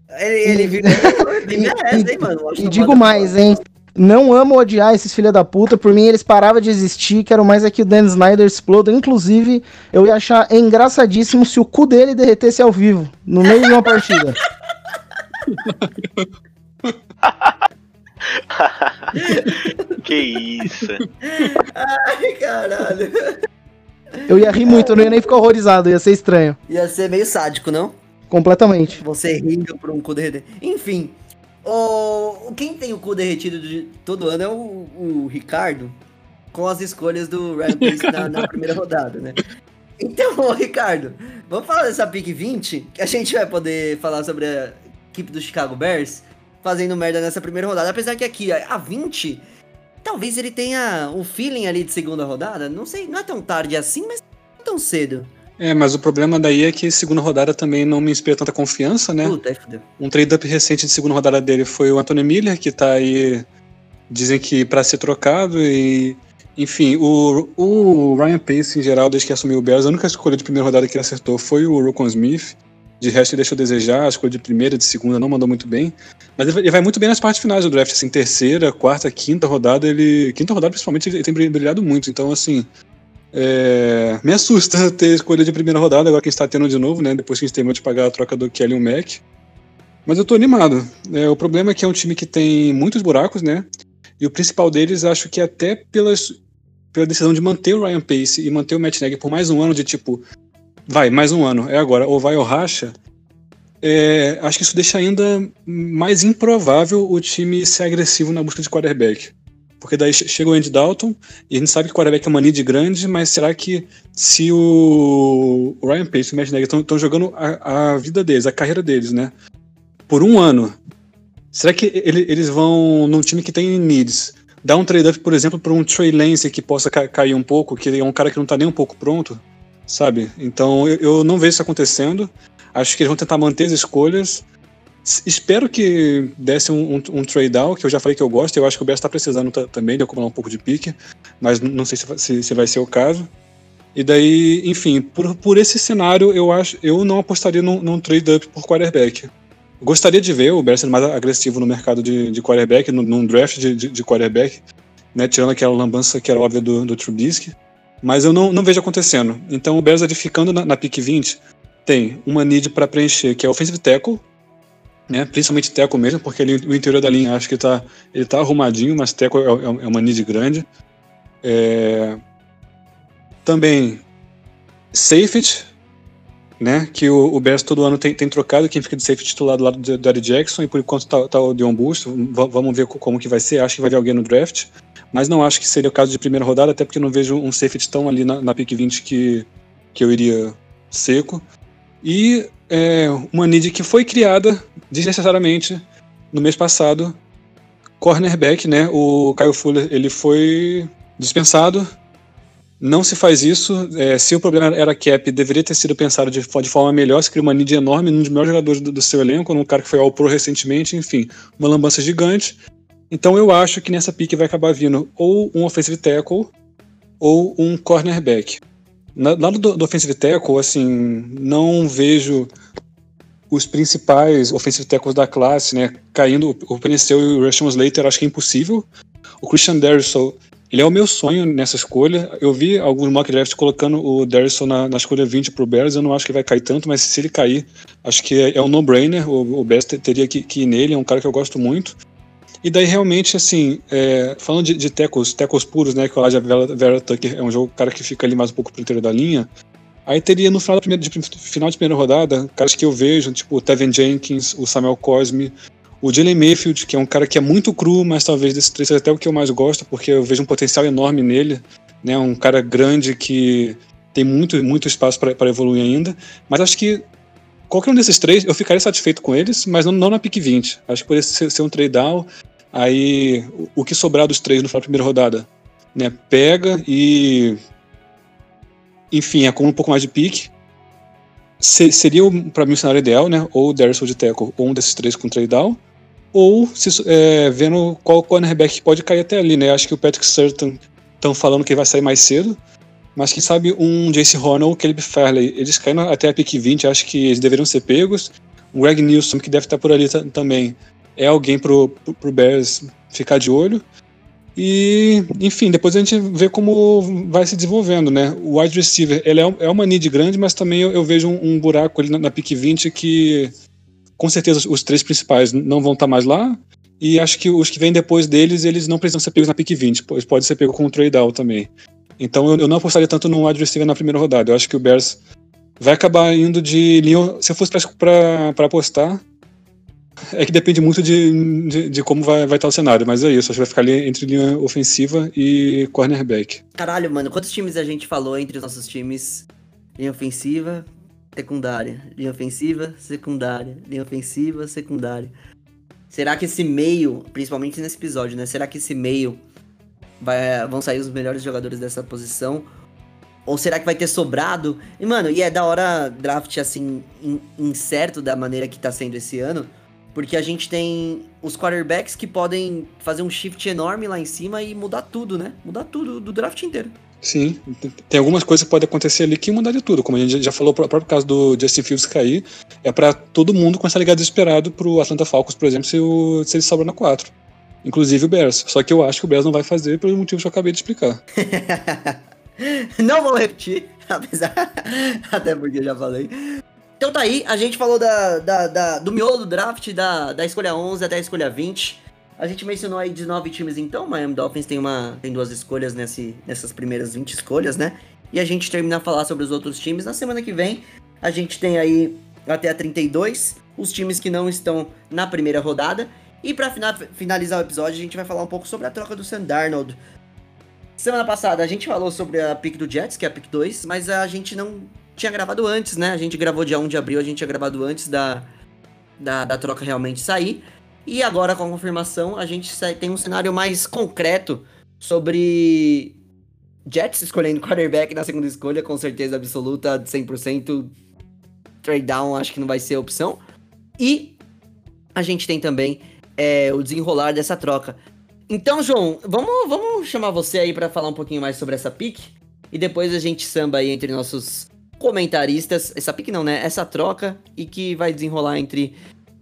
Ele, ele virou. Ele merece, hein, mano? E digo mais, hein? Não amo odiar esses filha da puta. Por mim, eles paravam de existir. Quero mais é que o Dan Snyder exploda. Inclusive, eu ia achar engraçadíssimo se o cu dele derretesse ao vivo, no meio de uma partida. que isso. Ai, caralho. Eu ia rir muito, eu não ia nem ficar horrorizado, ia ser estranho. Ia ser meio sádico, não? Completamente. Você rindo por um cu derretido. Enfim, o... quem tem o cu derretido de todo ano é o, o Ricardo, com as escolhas do Ryan Pace na, na primeira rodada, né? Então, ô, Ricardo, vamos falar dessa pick 20, que a gente vai poder falar sobre a equipe do Chicago Bears fazendo merda nessa primeira rodada. Apesar que aqui, a 20, talvez ele tenha o feeling ali de segunda rodada. Não sei, não é tão tarde assim, mas não é tão cedo. É, mas o problema daí é que segunda rodada também não me inspira tanta confiança, né? Puta. Um trade-up recente de segunda rodada dele foi o Anthony Miller, que tá aí, dizem que pra ser trocado e... Enfim, o, o Ryan Pace, em geral, desde que assumiu o Bears, a única escolha de primeira rodada que ele acertou foi o Rokon Smith. De resto, ele deixou a desejar, a escolha de primeira, de segunda não mandou muito bem. Mas ele vai- ele vai muito bem nas partes finais do draft, assim, terceira, quarta, quinta rodada, ele... Quinta rodada, principalmente, ele tem brilhado muito, então, assim... é, me assusta ter escolha de primeira rodada, agora que a gente tá tendo de novo, né? Depois que a gente terminou de pagar a troca do Kelly Mack. Mas eu tô animado. É, o problema é que é um time que tem muitos buracos, né? E o principal deles, acho que até pelas pela decisão de manter o Ryan Pace e manter o Matt Nagy por mais um ano de tipo, vai, mais um ano, é agora, ou vai ou racha, é, acho que isso deixa ainda mais improvável o time ser agressivo na busca de quarterback. Porque daí chega o Andy Dalton, e a gente sabe que o quarterback é uma lead grande, mas será que se o, o Ryan Pace e o Matt Nagy estão jogando a, a, vida deles, a carreira deles, né? Por um ano, será que ele, eles vão, num time que tem needs, dar um trade-up, por exemplo, para um Trey Lance que possa ca cair um pouco, que é um cara que não está nem um pouco pronto, sabe? Então eu, eu não vejo isso acontecendo. Acho que eles vão tentar manter as escolhas. Espero que desse um, um, um trade down, que eu já falei que eu gosto. Eu acho que o Bears está precisando também de acumular um pouco de pique, mas não sei se, se, se, vai ser o caso. E daí, enfim, por, por esse cenário, eu acho, eu não apostaria num, num trade up por quarterback. Gostaria de ver o Bears sendo mais agressivo no mercado de, de quarterback, num, num draft de, de, de, quarterback, né, tirando aquela lambança que era óbvia do, do Trubisky. Mas eu não, não vejo acontecendo. Então o Bears ficando na, na pick 20, tem uma need para preencher, que é offensive tackle, né? Principalmente tackle mesmo, porque ele, o interior da linha acho que tá, ele tá arrumadinho, mas tackle é, é, é uma need grande. É... Também safety, né? Que o, o Bears todo ano tem, tem trocado quem fica de safety titular do lado do, do Jackson, e por enquanto tá, tá o Dion Busto. Vamos ver como que vai ser. Acho que vai vir alguém no draft. Mas não acho que seria o caso de primeira rodada, até porque não vejo um safety tão ali na, na pick 20 que, que eu iria seco e é, uma need que foi criada desnecessariamente no mês passado. Cornerback, né? O Caio Fuller ele foi dispensado. Não se faz isso. É, se o problema era cap, deveria ter sido pensado de, de forma melhor. Se cria uma need enorme num dos melhores jogadores do, do seu elenco, num cara que foi ao Pro recentemente, enfim, uma lambança gigante. Então eu acho que nessa pique vai acabar vindo ou um offensive tackle ou um cornerback. Lado do, do offensive tackle, assim, não vejo os principais offensive tackles da classe, né, caindo, o Penicel e o Rushman Slater, acho que é impossível. O Christian Derrisson, ele é o meu sonho nessa escolha. Eu vi alguns mock drafts colocando o Derrisson na, na escolha 20 pro Bears, eu não acho que vai cair tanto, mas se ele cair, acho que é, é um no-brainer, o, o Bears teria que, que ir nele, é um cara que eu gosto muito. E daí, realmente, assim, é, falando de, de tecos, tecos puros, né, que o Elijah Vera, Vera Tucker é um jogo, cara que fica ali mais um pouco pro interior da linha, aí teria no final, primeira, de, final de primeira rodada, caras que eu vejo, tipo o Tevin Jenkins, o Samuel Cosme, o Jalen Mayfield, que é um cara que é muito cru, mas talvez desses três seja até o que eu mais gosto, porque eu vejo um potencial enorme nele, né, um cara grande que tem muito, muito espaço para evoluir ainda, mas acho que qualquer um desses três, eu ficaria satisfeito com eles, mas não, não na pick 20. Acho que poderia ser, ser um trade down. Aí o que sobrar dos três no final da primeira rodada, né? Pega e. Enfim, acumula um pouco mais de pique. Se, seria, para mim, o cenário ideal, né? Ou o Darius de Teco, ou um desses três com trade down. Ou se, é, vendo qual cornerback pode cair até ali, né? Acho que o Patrick Surton estão falando que vai sair mais cedo. Mas quem sabe um Jace Horner ou Caleb Farley, eles caem até a pick 20, acho que eles deveriam ser pegos. O Greg Nilsson, que deve estar por ali também, é alguém pro, pro, Bears ficar de olho. E, enfim, depois a gente vê como vai se desenvolvendo, né? O wide receiver, ele é, é uma need grande, mas também eu, eu vejo um, um, buraco ali na, na pick 20 que, com certeza, os três principais não vão estar mais lá. E acho que os que vêm depois deles, eles não precisam ser pegos na pick 20, pois pode ser pego com o trade out também. Então eu, eu não apostaria tanto no wide receiver na primeira rodada. Eu acho que o Bears vai acabar indo de linha. Se eu fosse para apostar, é que depende muito de, de, de, como vai, vai estar o cenário, mas é isso. Acho que vai ficar ali entre linha ofensiva e cornerback. Caralho, mano, quantos times a gente falou entre os nossos times? Linha ofensiva, secundária. Linha ofensiva, secundária. Linha ofensiva, secundária. Será que esse meio, principalmente nesse episódio, né? Será que esse meio vai, vão sair os melhores jogadores dessa posição? Ou será que vai ter sobrado? E, mano, e é da hora draft assim, incerto da maneira que tá sendo esse ano porque a gente tem os quarterbacks que podem fazer um shift enorme lá em cima e mudar tudo, né? Mudar tudo do draft inteiro. Sim, tem algumas coisas que podem acontecer ali que mudar de tudo. Como a gente já falou, o próprio caso do Justin Fields cair, é para todo mundo começar a ligar desesperado pro Atlanta Falcons, por exemplo, se, o, se ele sobra na 4. Inclusive o Bears. Só que eu acho que o Bears não vai fazer pelos motivos que eu acabei de explicar. não vou repetir, apesar. Até porque já falei. Então tá aí, a gente falou da, da, da, do miolo do draft, da, da escolha 11 até a escolha 20. A gente mencionou aí 19 times então, Miami Dolphins tem, uma, tem duas escolhas nesse, nessas primeiras 20 escolhas, né? E a gente termina a falar sobre os outros times. Na semana que vem, a gente tem aí até a 32, os times que não estão na primeira rodada. E para finalizar o episódio, a gente vai falar um pouco sobre a troca do Sam Darnold. Semana passada a gente falou sobre a pick do Jets, que é a pick 2, mas a gente não tinha gravado antes, né? A gente gravou dia 1 de abril, a gente tinha gravado antes da, da, da troca realmente sair. E agora, com a confirmação, a gente tem um cenário mais concreto sobre Jets escolhendo quarterback na segunda escolha, com certeza absoluta, 100%. Trade down, acho que não vai ser opção. E a gente tem também é, o desenrolar dessa troca. Então, João, vamos, vamos chamar você aí para falar um pouquinho mais sobre essa pick. E depois a gente samba aí entre nossos comentaristas. Essa pick não, né? Essa troca e que vai desenrolar entre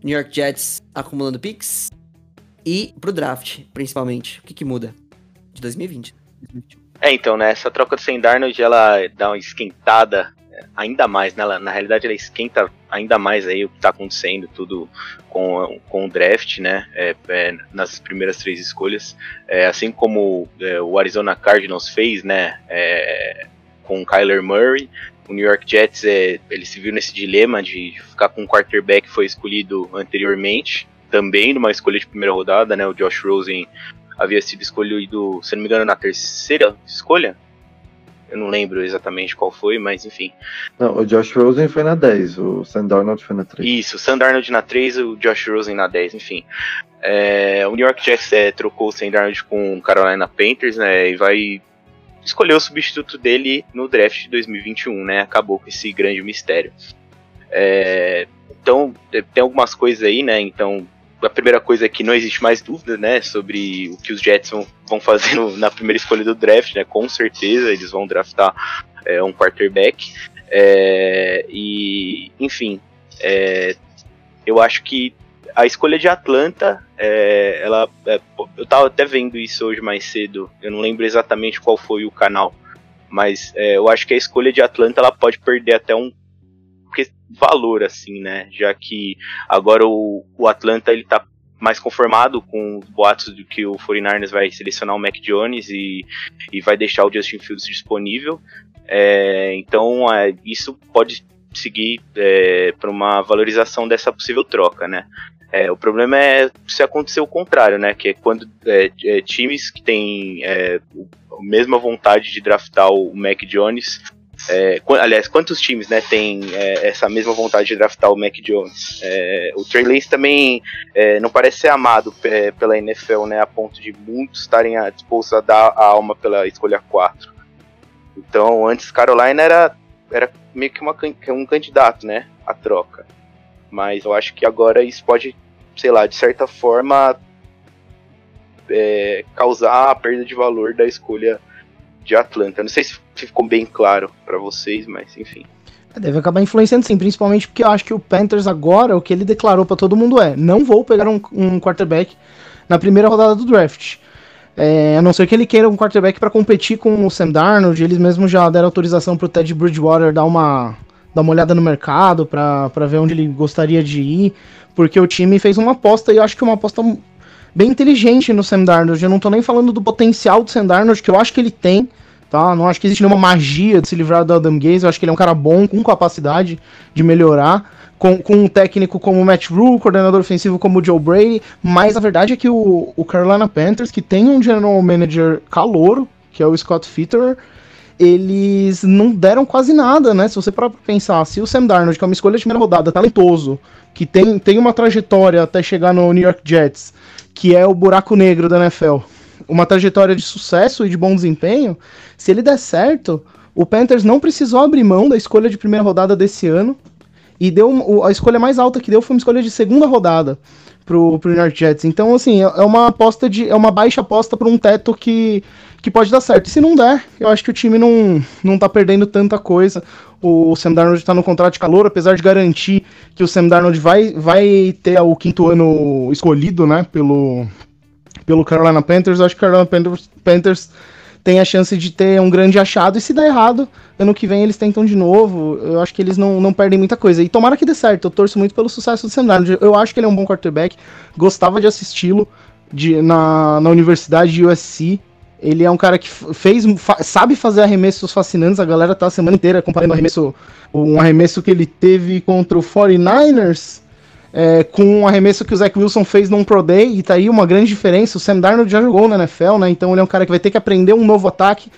New York Jets acumulando picks e pro draft, principalmente. O que, que muda de 2020? É, então, né? Essa troca do Sam Darnold, ela dá uma esquentada ainda mais, né? Ela, na realidade, ela esquenta ainda mais aí o que tá acontecendo, tudo com, com o draft, né? É, é, nas primeiras três escolhas. É, assim como é, o Arizona Cardinals fez, né? É, com Kyler Murray, o New York Jets é, ele se viu nesse dilema de ficar com um quarterback que foi escolhido anteriormente, também numa escolha de primeira rodada, né? O Josh Rosen havia sido escolhido, se não me engano, na terceira escolha. Eu não lembro exatamente qual foi, mas enfim. Não, o Josh Rosen foi na 10, o Sam Darnold foi na 3. Isso, o Sam Darnold na 3, o Josh Rosen na 10, enfim. É, o New York Jets é, trocou o Sam Darnold com o Carolina Panthers, né? E vai escolheu o substituto dele no draft de 2021, né? Acabou com esse grande mistério. É, então, tem algumas coisas aí, né? Então, a primeira coisa é que não existe mais dúvida, né? Sobre o que os Jets vão fazer no, na primeira escolha do draft, né? Com certeza eles vão draftar é, um quarterback. É, e, enfim, é, eu acho que a escolha de Atlanta, é, ela, é, eu tava até vendo isso hoje mais cedo, eu não lembro exatamente qual foi o canal, mas é, eu acho que a escolha de Atlanta ela pode perder até um valor, assim, né? Já que agora o, o Atlanta ele tá mais conformado com os boatos de que o 49ers vai selecionar o Mac Jones e, e vai deixar o Justin Fields disponível. É, então é, isso pode seguir é, para uma valorização dessa possível troca, né? É, o problema é se acontecer o contrário, né? Que é quando é, é, times que têm é, a mesma vontade de draftar o Mac Jones. É, aliás, quantos times né, têm é, essa mesma vontade de draftar o Mac Jones? O Trey Lance também não parece ser amado pela NFL, né? A ponto de muitos estarem dispostos a dar a alma pela escolha 4. Então, antes Carolina era, era meio que uma, um candidato, né? A troca. Mas eu acho que agora isso pode, sei lá, de certa forma é, causar a perda de valor da escolha de Atlanta. Não sei se ficou bem claro para vocês, mas enfim. É, deve acabar influenciando sim, principalmente porque eu acho que o Panthers agora, o que ele declarou para todo mundo é: não vou pegar um, um quarterback na primeira rodada do draft. É, a não ser que ele queira um quarterback para competir com o Sam Darnold, eles mesmos já deram autorização pro Ted Bridgewater dar uma dar uma olhada no mercado para ver onde ele gostaria de ir, porque o time fez uma aposta e eu acho que uma aposta bem inteligente no Sam Darnold. Eu não tô nem falando do potencial do Sam Darnold, que eu acho que ele tem, tá? Não acho que existe nenhuma magia de se livrar do Adam Gaze, eu acho que ele é um cara bom, com capacidade de melhorar. Com, com um técnico como o Matt Rule, coordenador ofensivo como o Joe Brady, mas a verdade é que o, o Carolina Panthers, que tem um general manager calouro, que é o Scott Fitter, eles não deram quase nada, né? Se você parar pra pensar, se o Sam Darnold, que é uma escolha de primeira rodada, talentoso, que tem, tem uma trajetória até chegar no New York Jets, que é o buraco negro da NFL, uma trajetória de sucesso e de bom desempenho, se ele der certo, o Panthers não precisou abrir mão da escolha de primeira rodada desse ano, e deu a escolha mais alta que deu foi uma escolha de segunda rodada pro, pro New York Jets. Então, assim, é, é uma aposta de. é uma baixa aposta para um teto que que pode dar certo. E se não der, eu acho que o time não, não tá perdendo tanta coisa. O Sam Darnold tá no contrato de calor, apesar de garantir que o Sam Darnold vai, vai ter o quinto ano escolhido, né, pelo, pelo Carolina Panthers. Eu acho que o Carolina Panthers, Panthers tem a chance de ter um grande achado. E se der errado, ano que vem eles tentam de novo. Eu acho que eles não, não perdem muita coisa. E tomara que dê certo. Eu torço muito pelo sucesso do Sam. Eu acho que ele é um bom quarterback. Gostava de assisti-lo de, na, na universidade de USC. Ele é um cara que fez, fa- sabe fazer arremessos fascinantes. A galera tá a semana inteira comparando arremesso, um arremesso que ele teve contra o 49ers é, com um arremesso que o Zach Wilson fez num Pro Day. E tá aí uma grande diferença. O Sam Darnold já jogou na NFL, né? Então ele é um cara que vai ter que aprender um novo ataque.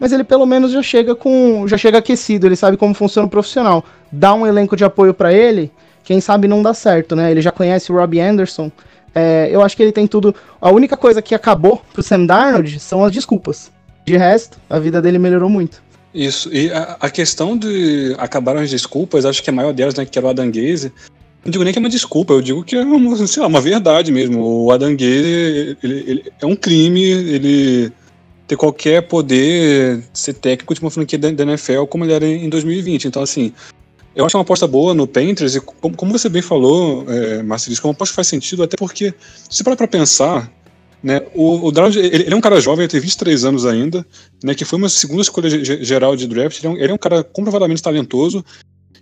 Mas ele pelo menos já chega com. já chega aquecido, ele sabe como funciona o profissional. Dá um elenco de apoio pra ele, quem sabe não dá certo, né? Ele já conhece o Robbie Anderson. É, eu acho que ele tem tudo. A única coisa que acabou pro Sam Darnold são as desculpas. De resto, a vida dele melhorou muito. Isso, e a, a questão de acabaram as desculpas, acho que a maior delas, né, que era o Adam Gaze, não digo nem que é uma desculpa, eu digo que é uma, sei lá, uma verdade mesmo. O Adam Gaze, ele, ele é um crime, ele ter qualquer poder ser técnico de uma franquia da, NFL como ele era em 2020. Então, assim, eu acho uma aposta boa no Panthers, e como, como você bem falou, é, Marcelis, como uma aposta que faz sentido, até porque, se parar pra pensar, né, o, o ele, ele é um cara jovem, ele tem 23 anos ainda, né, que foi uma segunda escolha ge- geral de draft, ele é um, ele é um cara comprovadamente talentoso,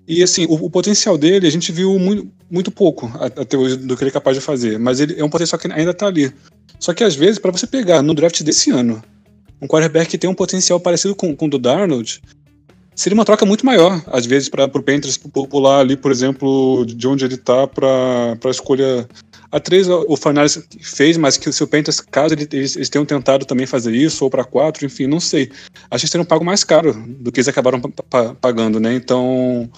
e assim, o, o potencial dele a gente viu muito, muito pouco a- até hoje do que ele é capaz de fazer, mas ele é um potencial que ainda tá ali. Só que às vezes, para você pegar no draft desse ano, um quarterback que tem um potencial parecido com, com o do Darnold, seria uma troca muito maior, às vezes, para o Panthers pu- pular ali, por exemplo, de onde ele tá para a escolha. A 3 o Fernandes fez, mas que se o Panthers, caso ele- eles, eles tenham tentado também fazer isso, ou para 4, enfim, não sei. Acho que eles teriam pago mais caro do que eles acabaram pa- pa- pagando, né? Então.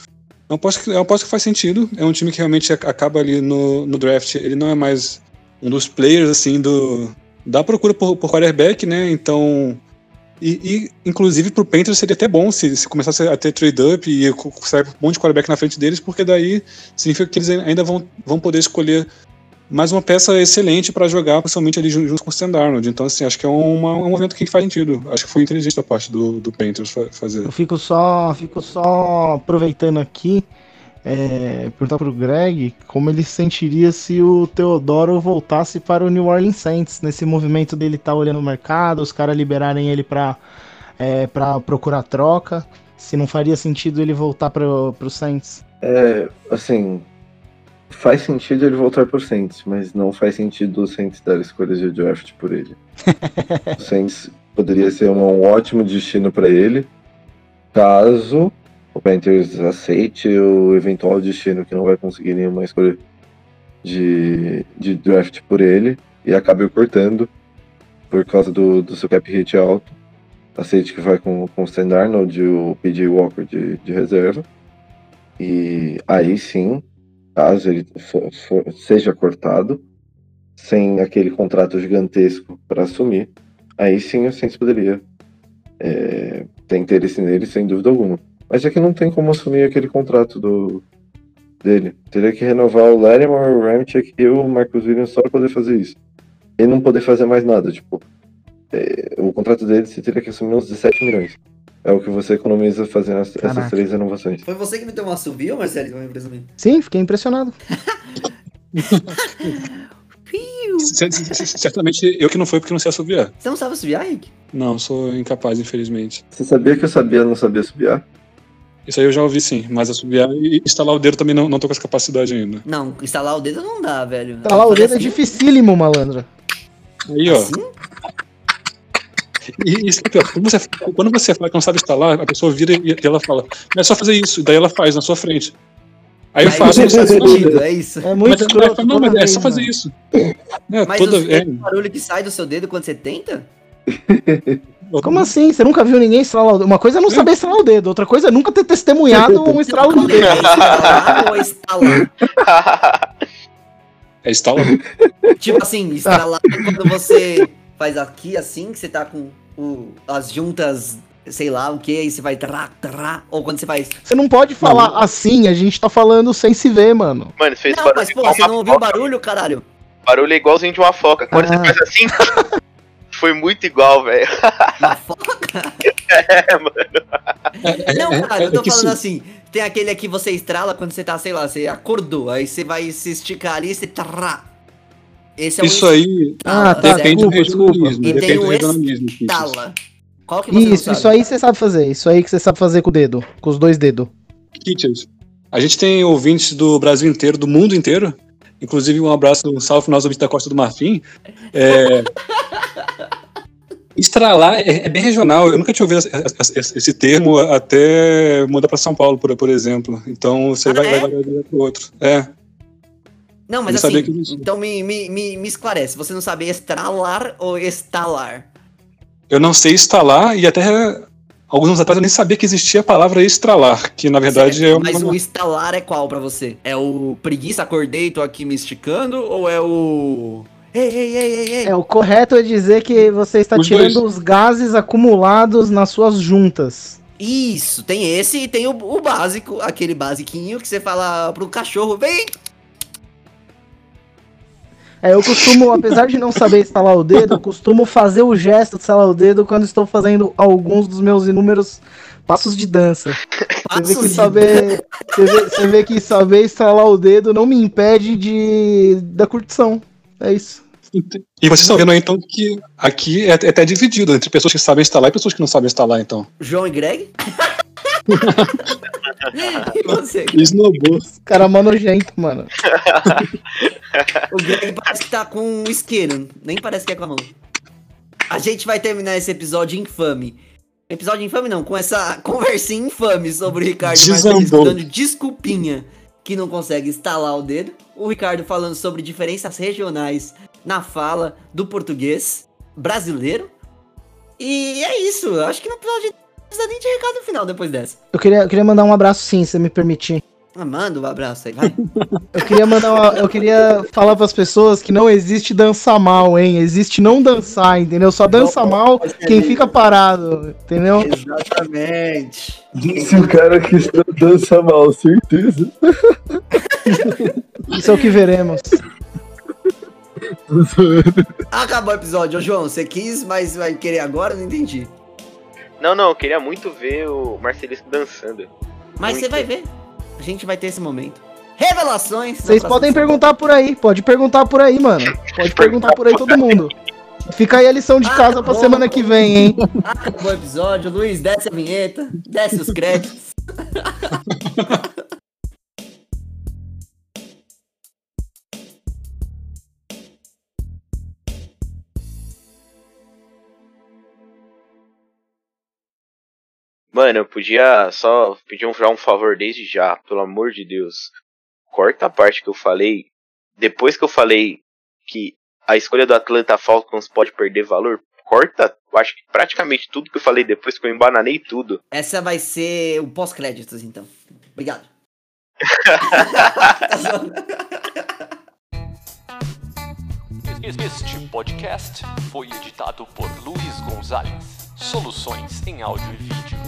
É uma aposta que, é aposta que faz sentido. É um time que realmente ac- acaba ali no, no draft. Ele não é mais um dos players, assim, do, da procura por, por quarterback, né? Então. E, e, inclusive, pro Panthers seria até bom se, se começasse a ter trade-up e sair um monte de quarterback na frente deles, porque daí significa que eles ainda vão, vão poder escolher mais uma peça excelente para jogar, principalmente ali junto, com o Sam Darnold. Então, assim, acho que é uma- um movimento que faz sentido. Acho que foi inteligente da parte do, do fazer. Eu fico só, fico só aproveitando aqui, é, perguntar pro Greg como ele se sentiria se o Teodoro voltasse para o New Orleans Saints, nesse movimento dele estar olhando o mercado, os caras liberarem ele para é, pra procurar troca, se não faria sentido ele voltar pro, pro Saints. É, assim, faz sentido ele voltar pro Saints, mas não faz sentido o Saints dar escolhas de draft por ele. o Saints poderia ser um, ótimo destino para ele, caso o Panthers aceite o eventual destino que não vai conseguir nenhuma escolha de, de draft por ele e acabe cortando por causa do, do seu cap hit alto. Aceite que vai com, com o Stan Arnold e o PJ Walker de, de reserva. E aí sim, caso ele for- for- seja cortado, sem aquele contrato gigantesco para assumir, aí sim o Saints poderia é, ter interesse nele, sem dúvida alguma. Mas é que não tem como assumir aquele contrato do dele. Teria que renovar o Latimer, o Ramchick e o Marcus Williams só para poder fazer isso. E não poder fazer mais nada, tipo, é, o contrato dele você teria que assumir uns 17 milhões. É o que você economiza fazendo as- essas três renovações. Foi você que me deu uma subir, Marcelo? Sim, fiquei impressionado. Certamente eu que não foi porque não sei assobiar. Você não sabe subiar, Rick? Não, sou incapaz, infelizmente. Você sabia que eu sabia não sabia subiar? Isso aí eu já ouvi sim, mas assobiar e instalar o dedo também não, não tô com essa capacidade ainda. Não, instalar o dedo não dá, velho. Lá, o dedo é assim, dificílimo, malandro. Aí, ó. Assim? E isso é pior. Quando você, quando você fala que não sabe instalar, a pessoa vira e e ela fala, é só fazer isso. Daí ela faz na sua frente. Aí eu faço. não Você, faz sentido, é isso. É muito mas, escroto. não, mas é só fazer mano. isso. É, Mas toda, os- é, o barulho que sai do seu dedo quando você tenta? Como assim? Você nunca viu ninguém estralar o dedo? Uma coisa é não saber estralar o dedo, outra coisa é nunca ter testemunhado um estralo de dedo. É estralar ou estalar? É instala. Tipo assim, estralar é quando você faz aqui assim, que você tá com o- as juntas, sei lá o que, aí você vai trá, trá, ou quando você faz. Você não pode falar assim, a gente tá falando sem se ver, mano. Mano, fez Não, barulho mas pô, você não ouviu o barulho, caralho? Barulho é igualzinho de uma foca. Quando Ah. você faz assim, foi muito igual, velho. Uma foca? É, mano. Não, cara, eu é tô que falando sim. assim. Tem aquele aqui que você estrala quando você tá, sei lá, você acordou, aí você vai se esticar ali e você trá. Esse é Isso aí Ah, tá, depende do desculpa, desculpa. regionalismo. E tem Depende do o regionalismo. Estala. Qual que você Isso, isso aí você sabe fazer. Isso aí que você sabe fazer com o dedo, com os dois dedos. Kitis. A gente tem ouvintes do Brasil inteiro, do mundo inteiro. Inclusive, um abraço, um salve final ouvintes da Costa do Marfim. É... Estralar é, é bem regional. Eu nunca tinha ouvido esse, esse- esse termo até mudar para São Paulo, por, por exemplo. Então você Ah, vai, é? vai, vai, vai pro outro. É. Não, mas assim, então me, me, me, me esclarece. Você não sabe estralar ou estalar? Eu não sei instalar e até alguns anos atrás eu nem sabia que existia a palavra estralar, que na verdade é uma. Mas o estalar é qual pra você? É o preguiça, acordei, tô aqui me esticando? Ou é o... Ei, ei, ei, ei, ei. É, o correto é dizer que você está Os tirando dois. os gases acumulados nas suas juntas. Isso, tem esse e tem o, o básico, aquele basiquinho que você fala pro cachorro, vem! É, eu costumo, apesar de não saber instalar o dedo, eu costumo fazer o gesto de instalar o dedo quando estou fazendo alguns dos meus inúmeros passos de dança. Você vê que saber, você vê, você vê que saber instalar o dedo não me impede de da curtição. É isso. E vocês estão vendo aí, então, que aqui é, é até dividido entre pessoas que sabem instalar e pessoas que não sabem instalar, então. João e Greg? e você? Snowball. Cara mó nojento, mano. O Greg parece que tá com um isqueiro, nem parece que é com a mão. A gente vai terminar esse episódio infame. Episódio infame não, com essa conversinha infame sobre o Ricardo Martins dando desculpinha que não consegue instalar o dedo. O Ricardo falando sobre diferenças regionais na fala do português brasileiro. E é isso, acho que não precisa, não precisa nem de recado no final depois dessa. Eu queria, eu queria mandar um abraço sim, se você me permitir. Ah, manda um abraço aí, vai. Eu queria mandar uma, eu queria falar pras pessoas que não existe dançar mal, hein? Existe não dançar, entendeu? Só dança mal quem fica parado, entendeu? Exatamente. Disse o cara que está dança mal, certeza. Isso é o que veremos. Acabou o episódio. Ô, João, você quis, mas vai querer agora? Não entendi. Não, não, eu queria muito ver o Marcelisco dançando. Mas Muito. você vai ver. A gente vai ter esse momento. Revelações. Vocês podem semana. perguntar por aí, pode perguntar por aí, mano. Pode perguntar por aí todo mundo. Fica aí a lição de Ah, casa pra semana que vem, hein? Acabou o episódio. Luiz, desce a vinheta. Desce os créditos. Mano, eu podia só pedir um, já um favor desde já, pelo amor de Deus. Corta a parte que eu falei. Depois que eu falei que a escolha do Atlanta Falcons pode perder valor, corta, eu acho que praticamente tudo que eu falei depois que eu embananei tudo. Essa vai ser o pós-créditos, então. Obrigado. Este podcast foi editado por Luiz Gonzalez. Soluções em áudio e vídeo.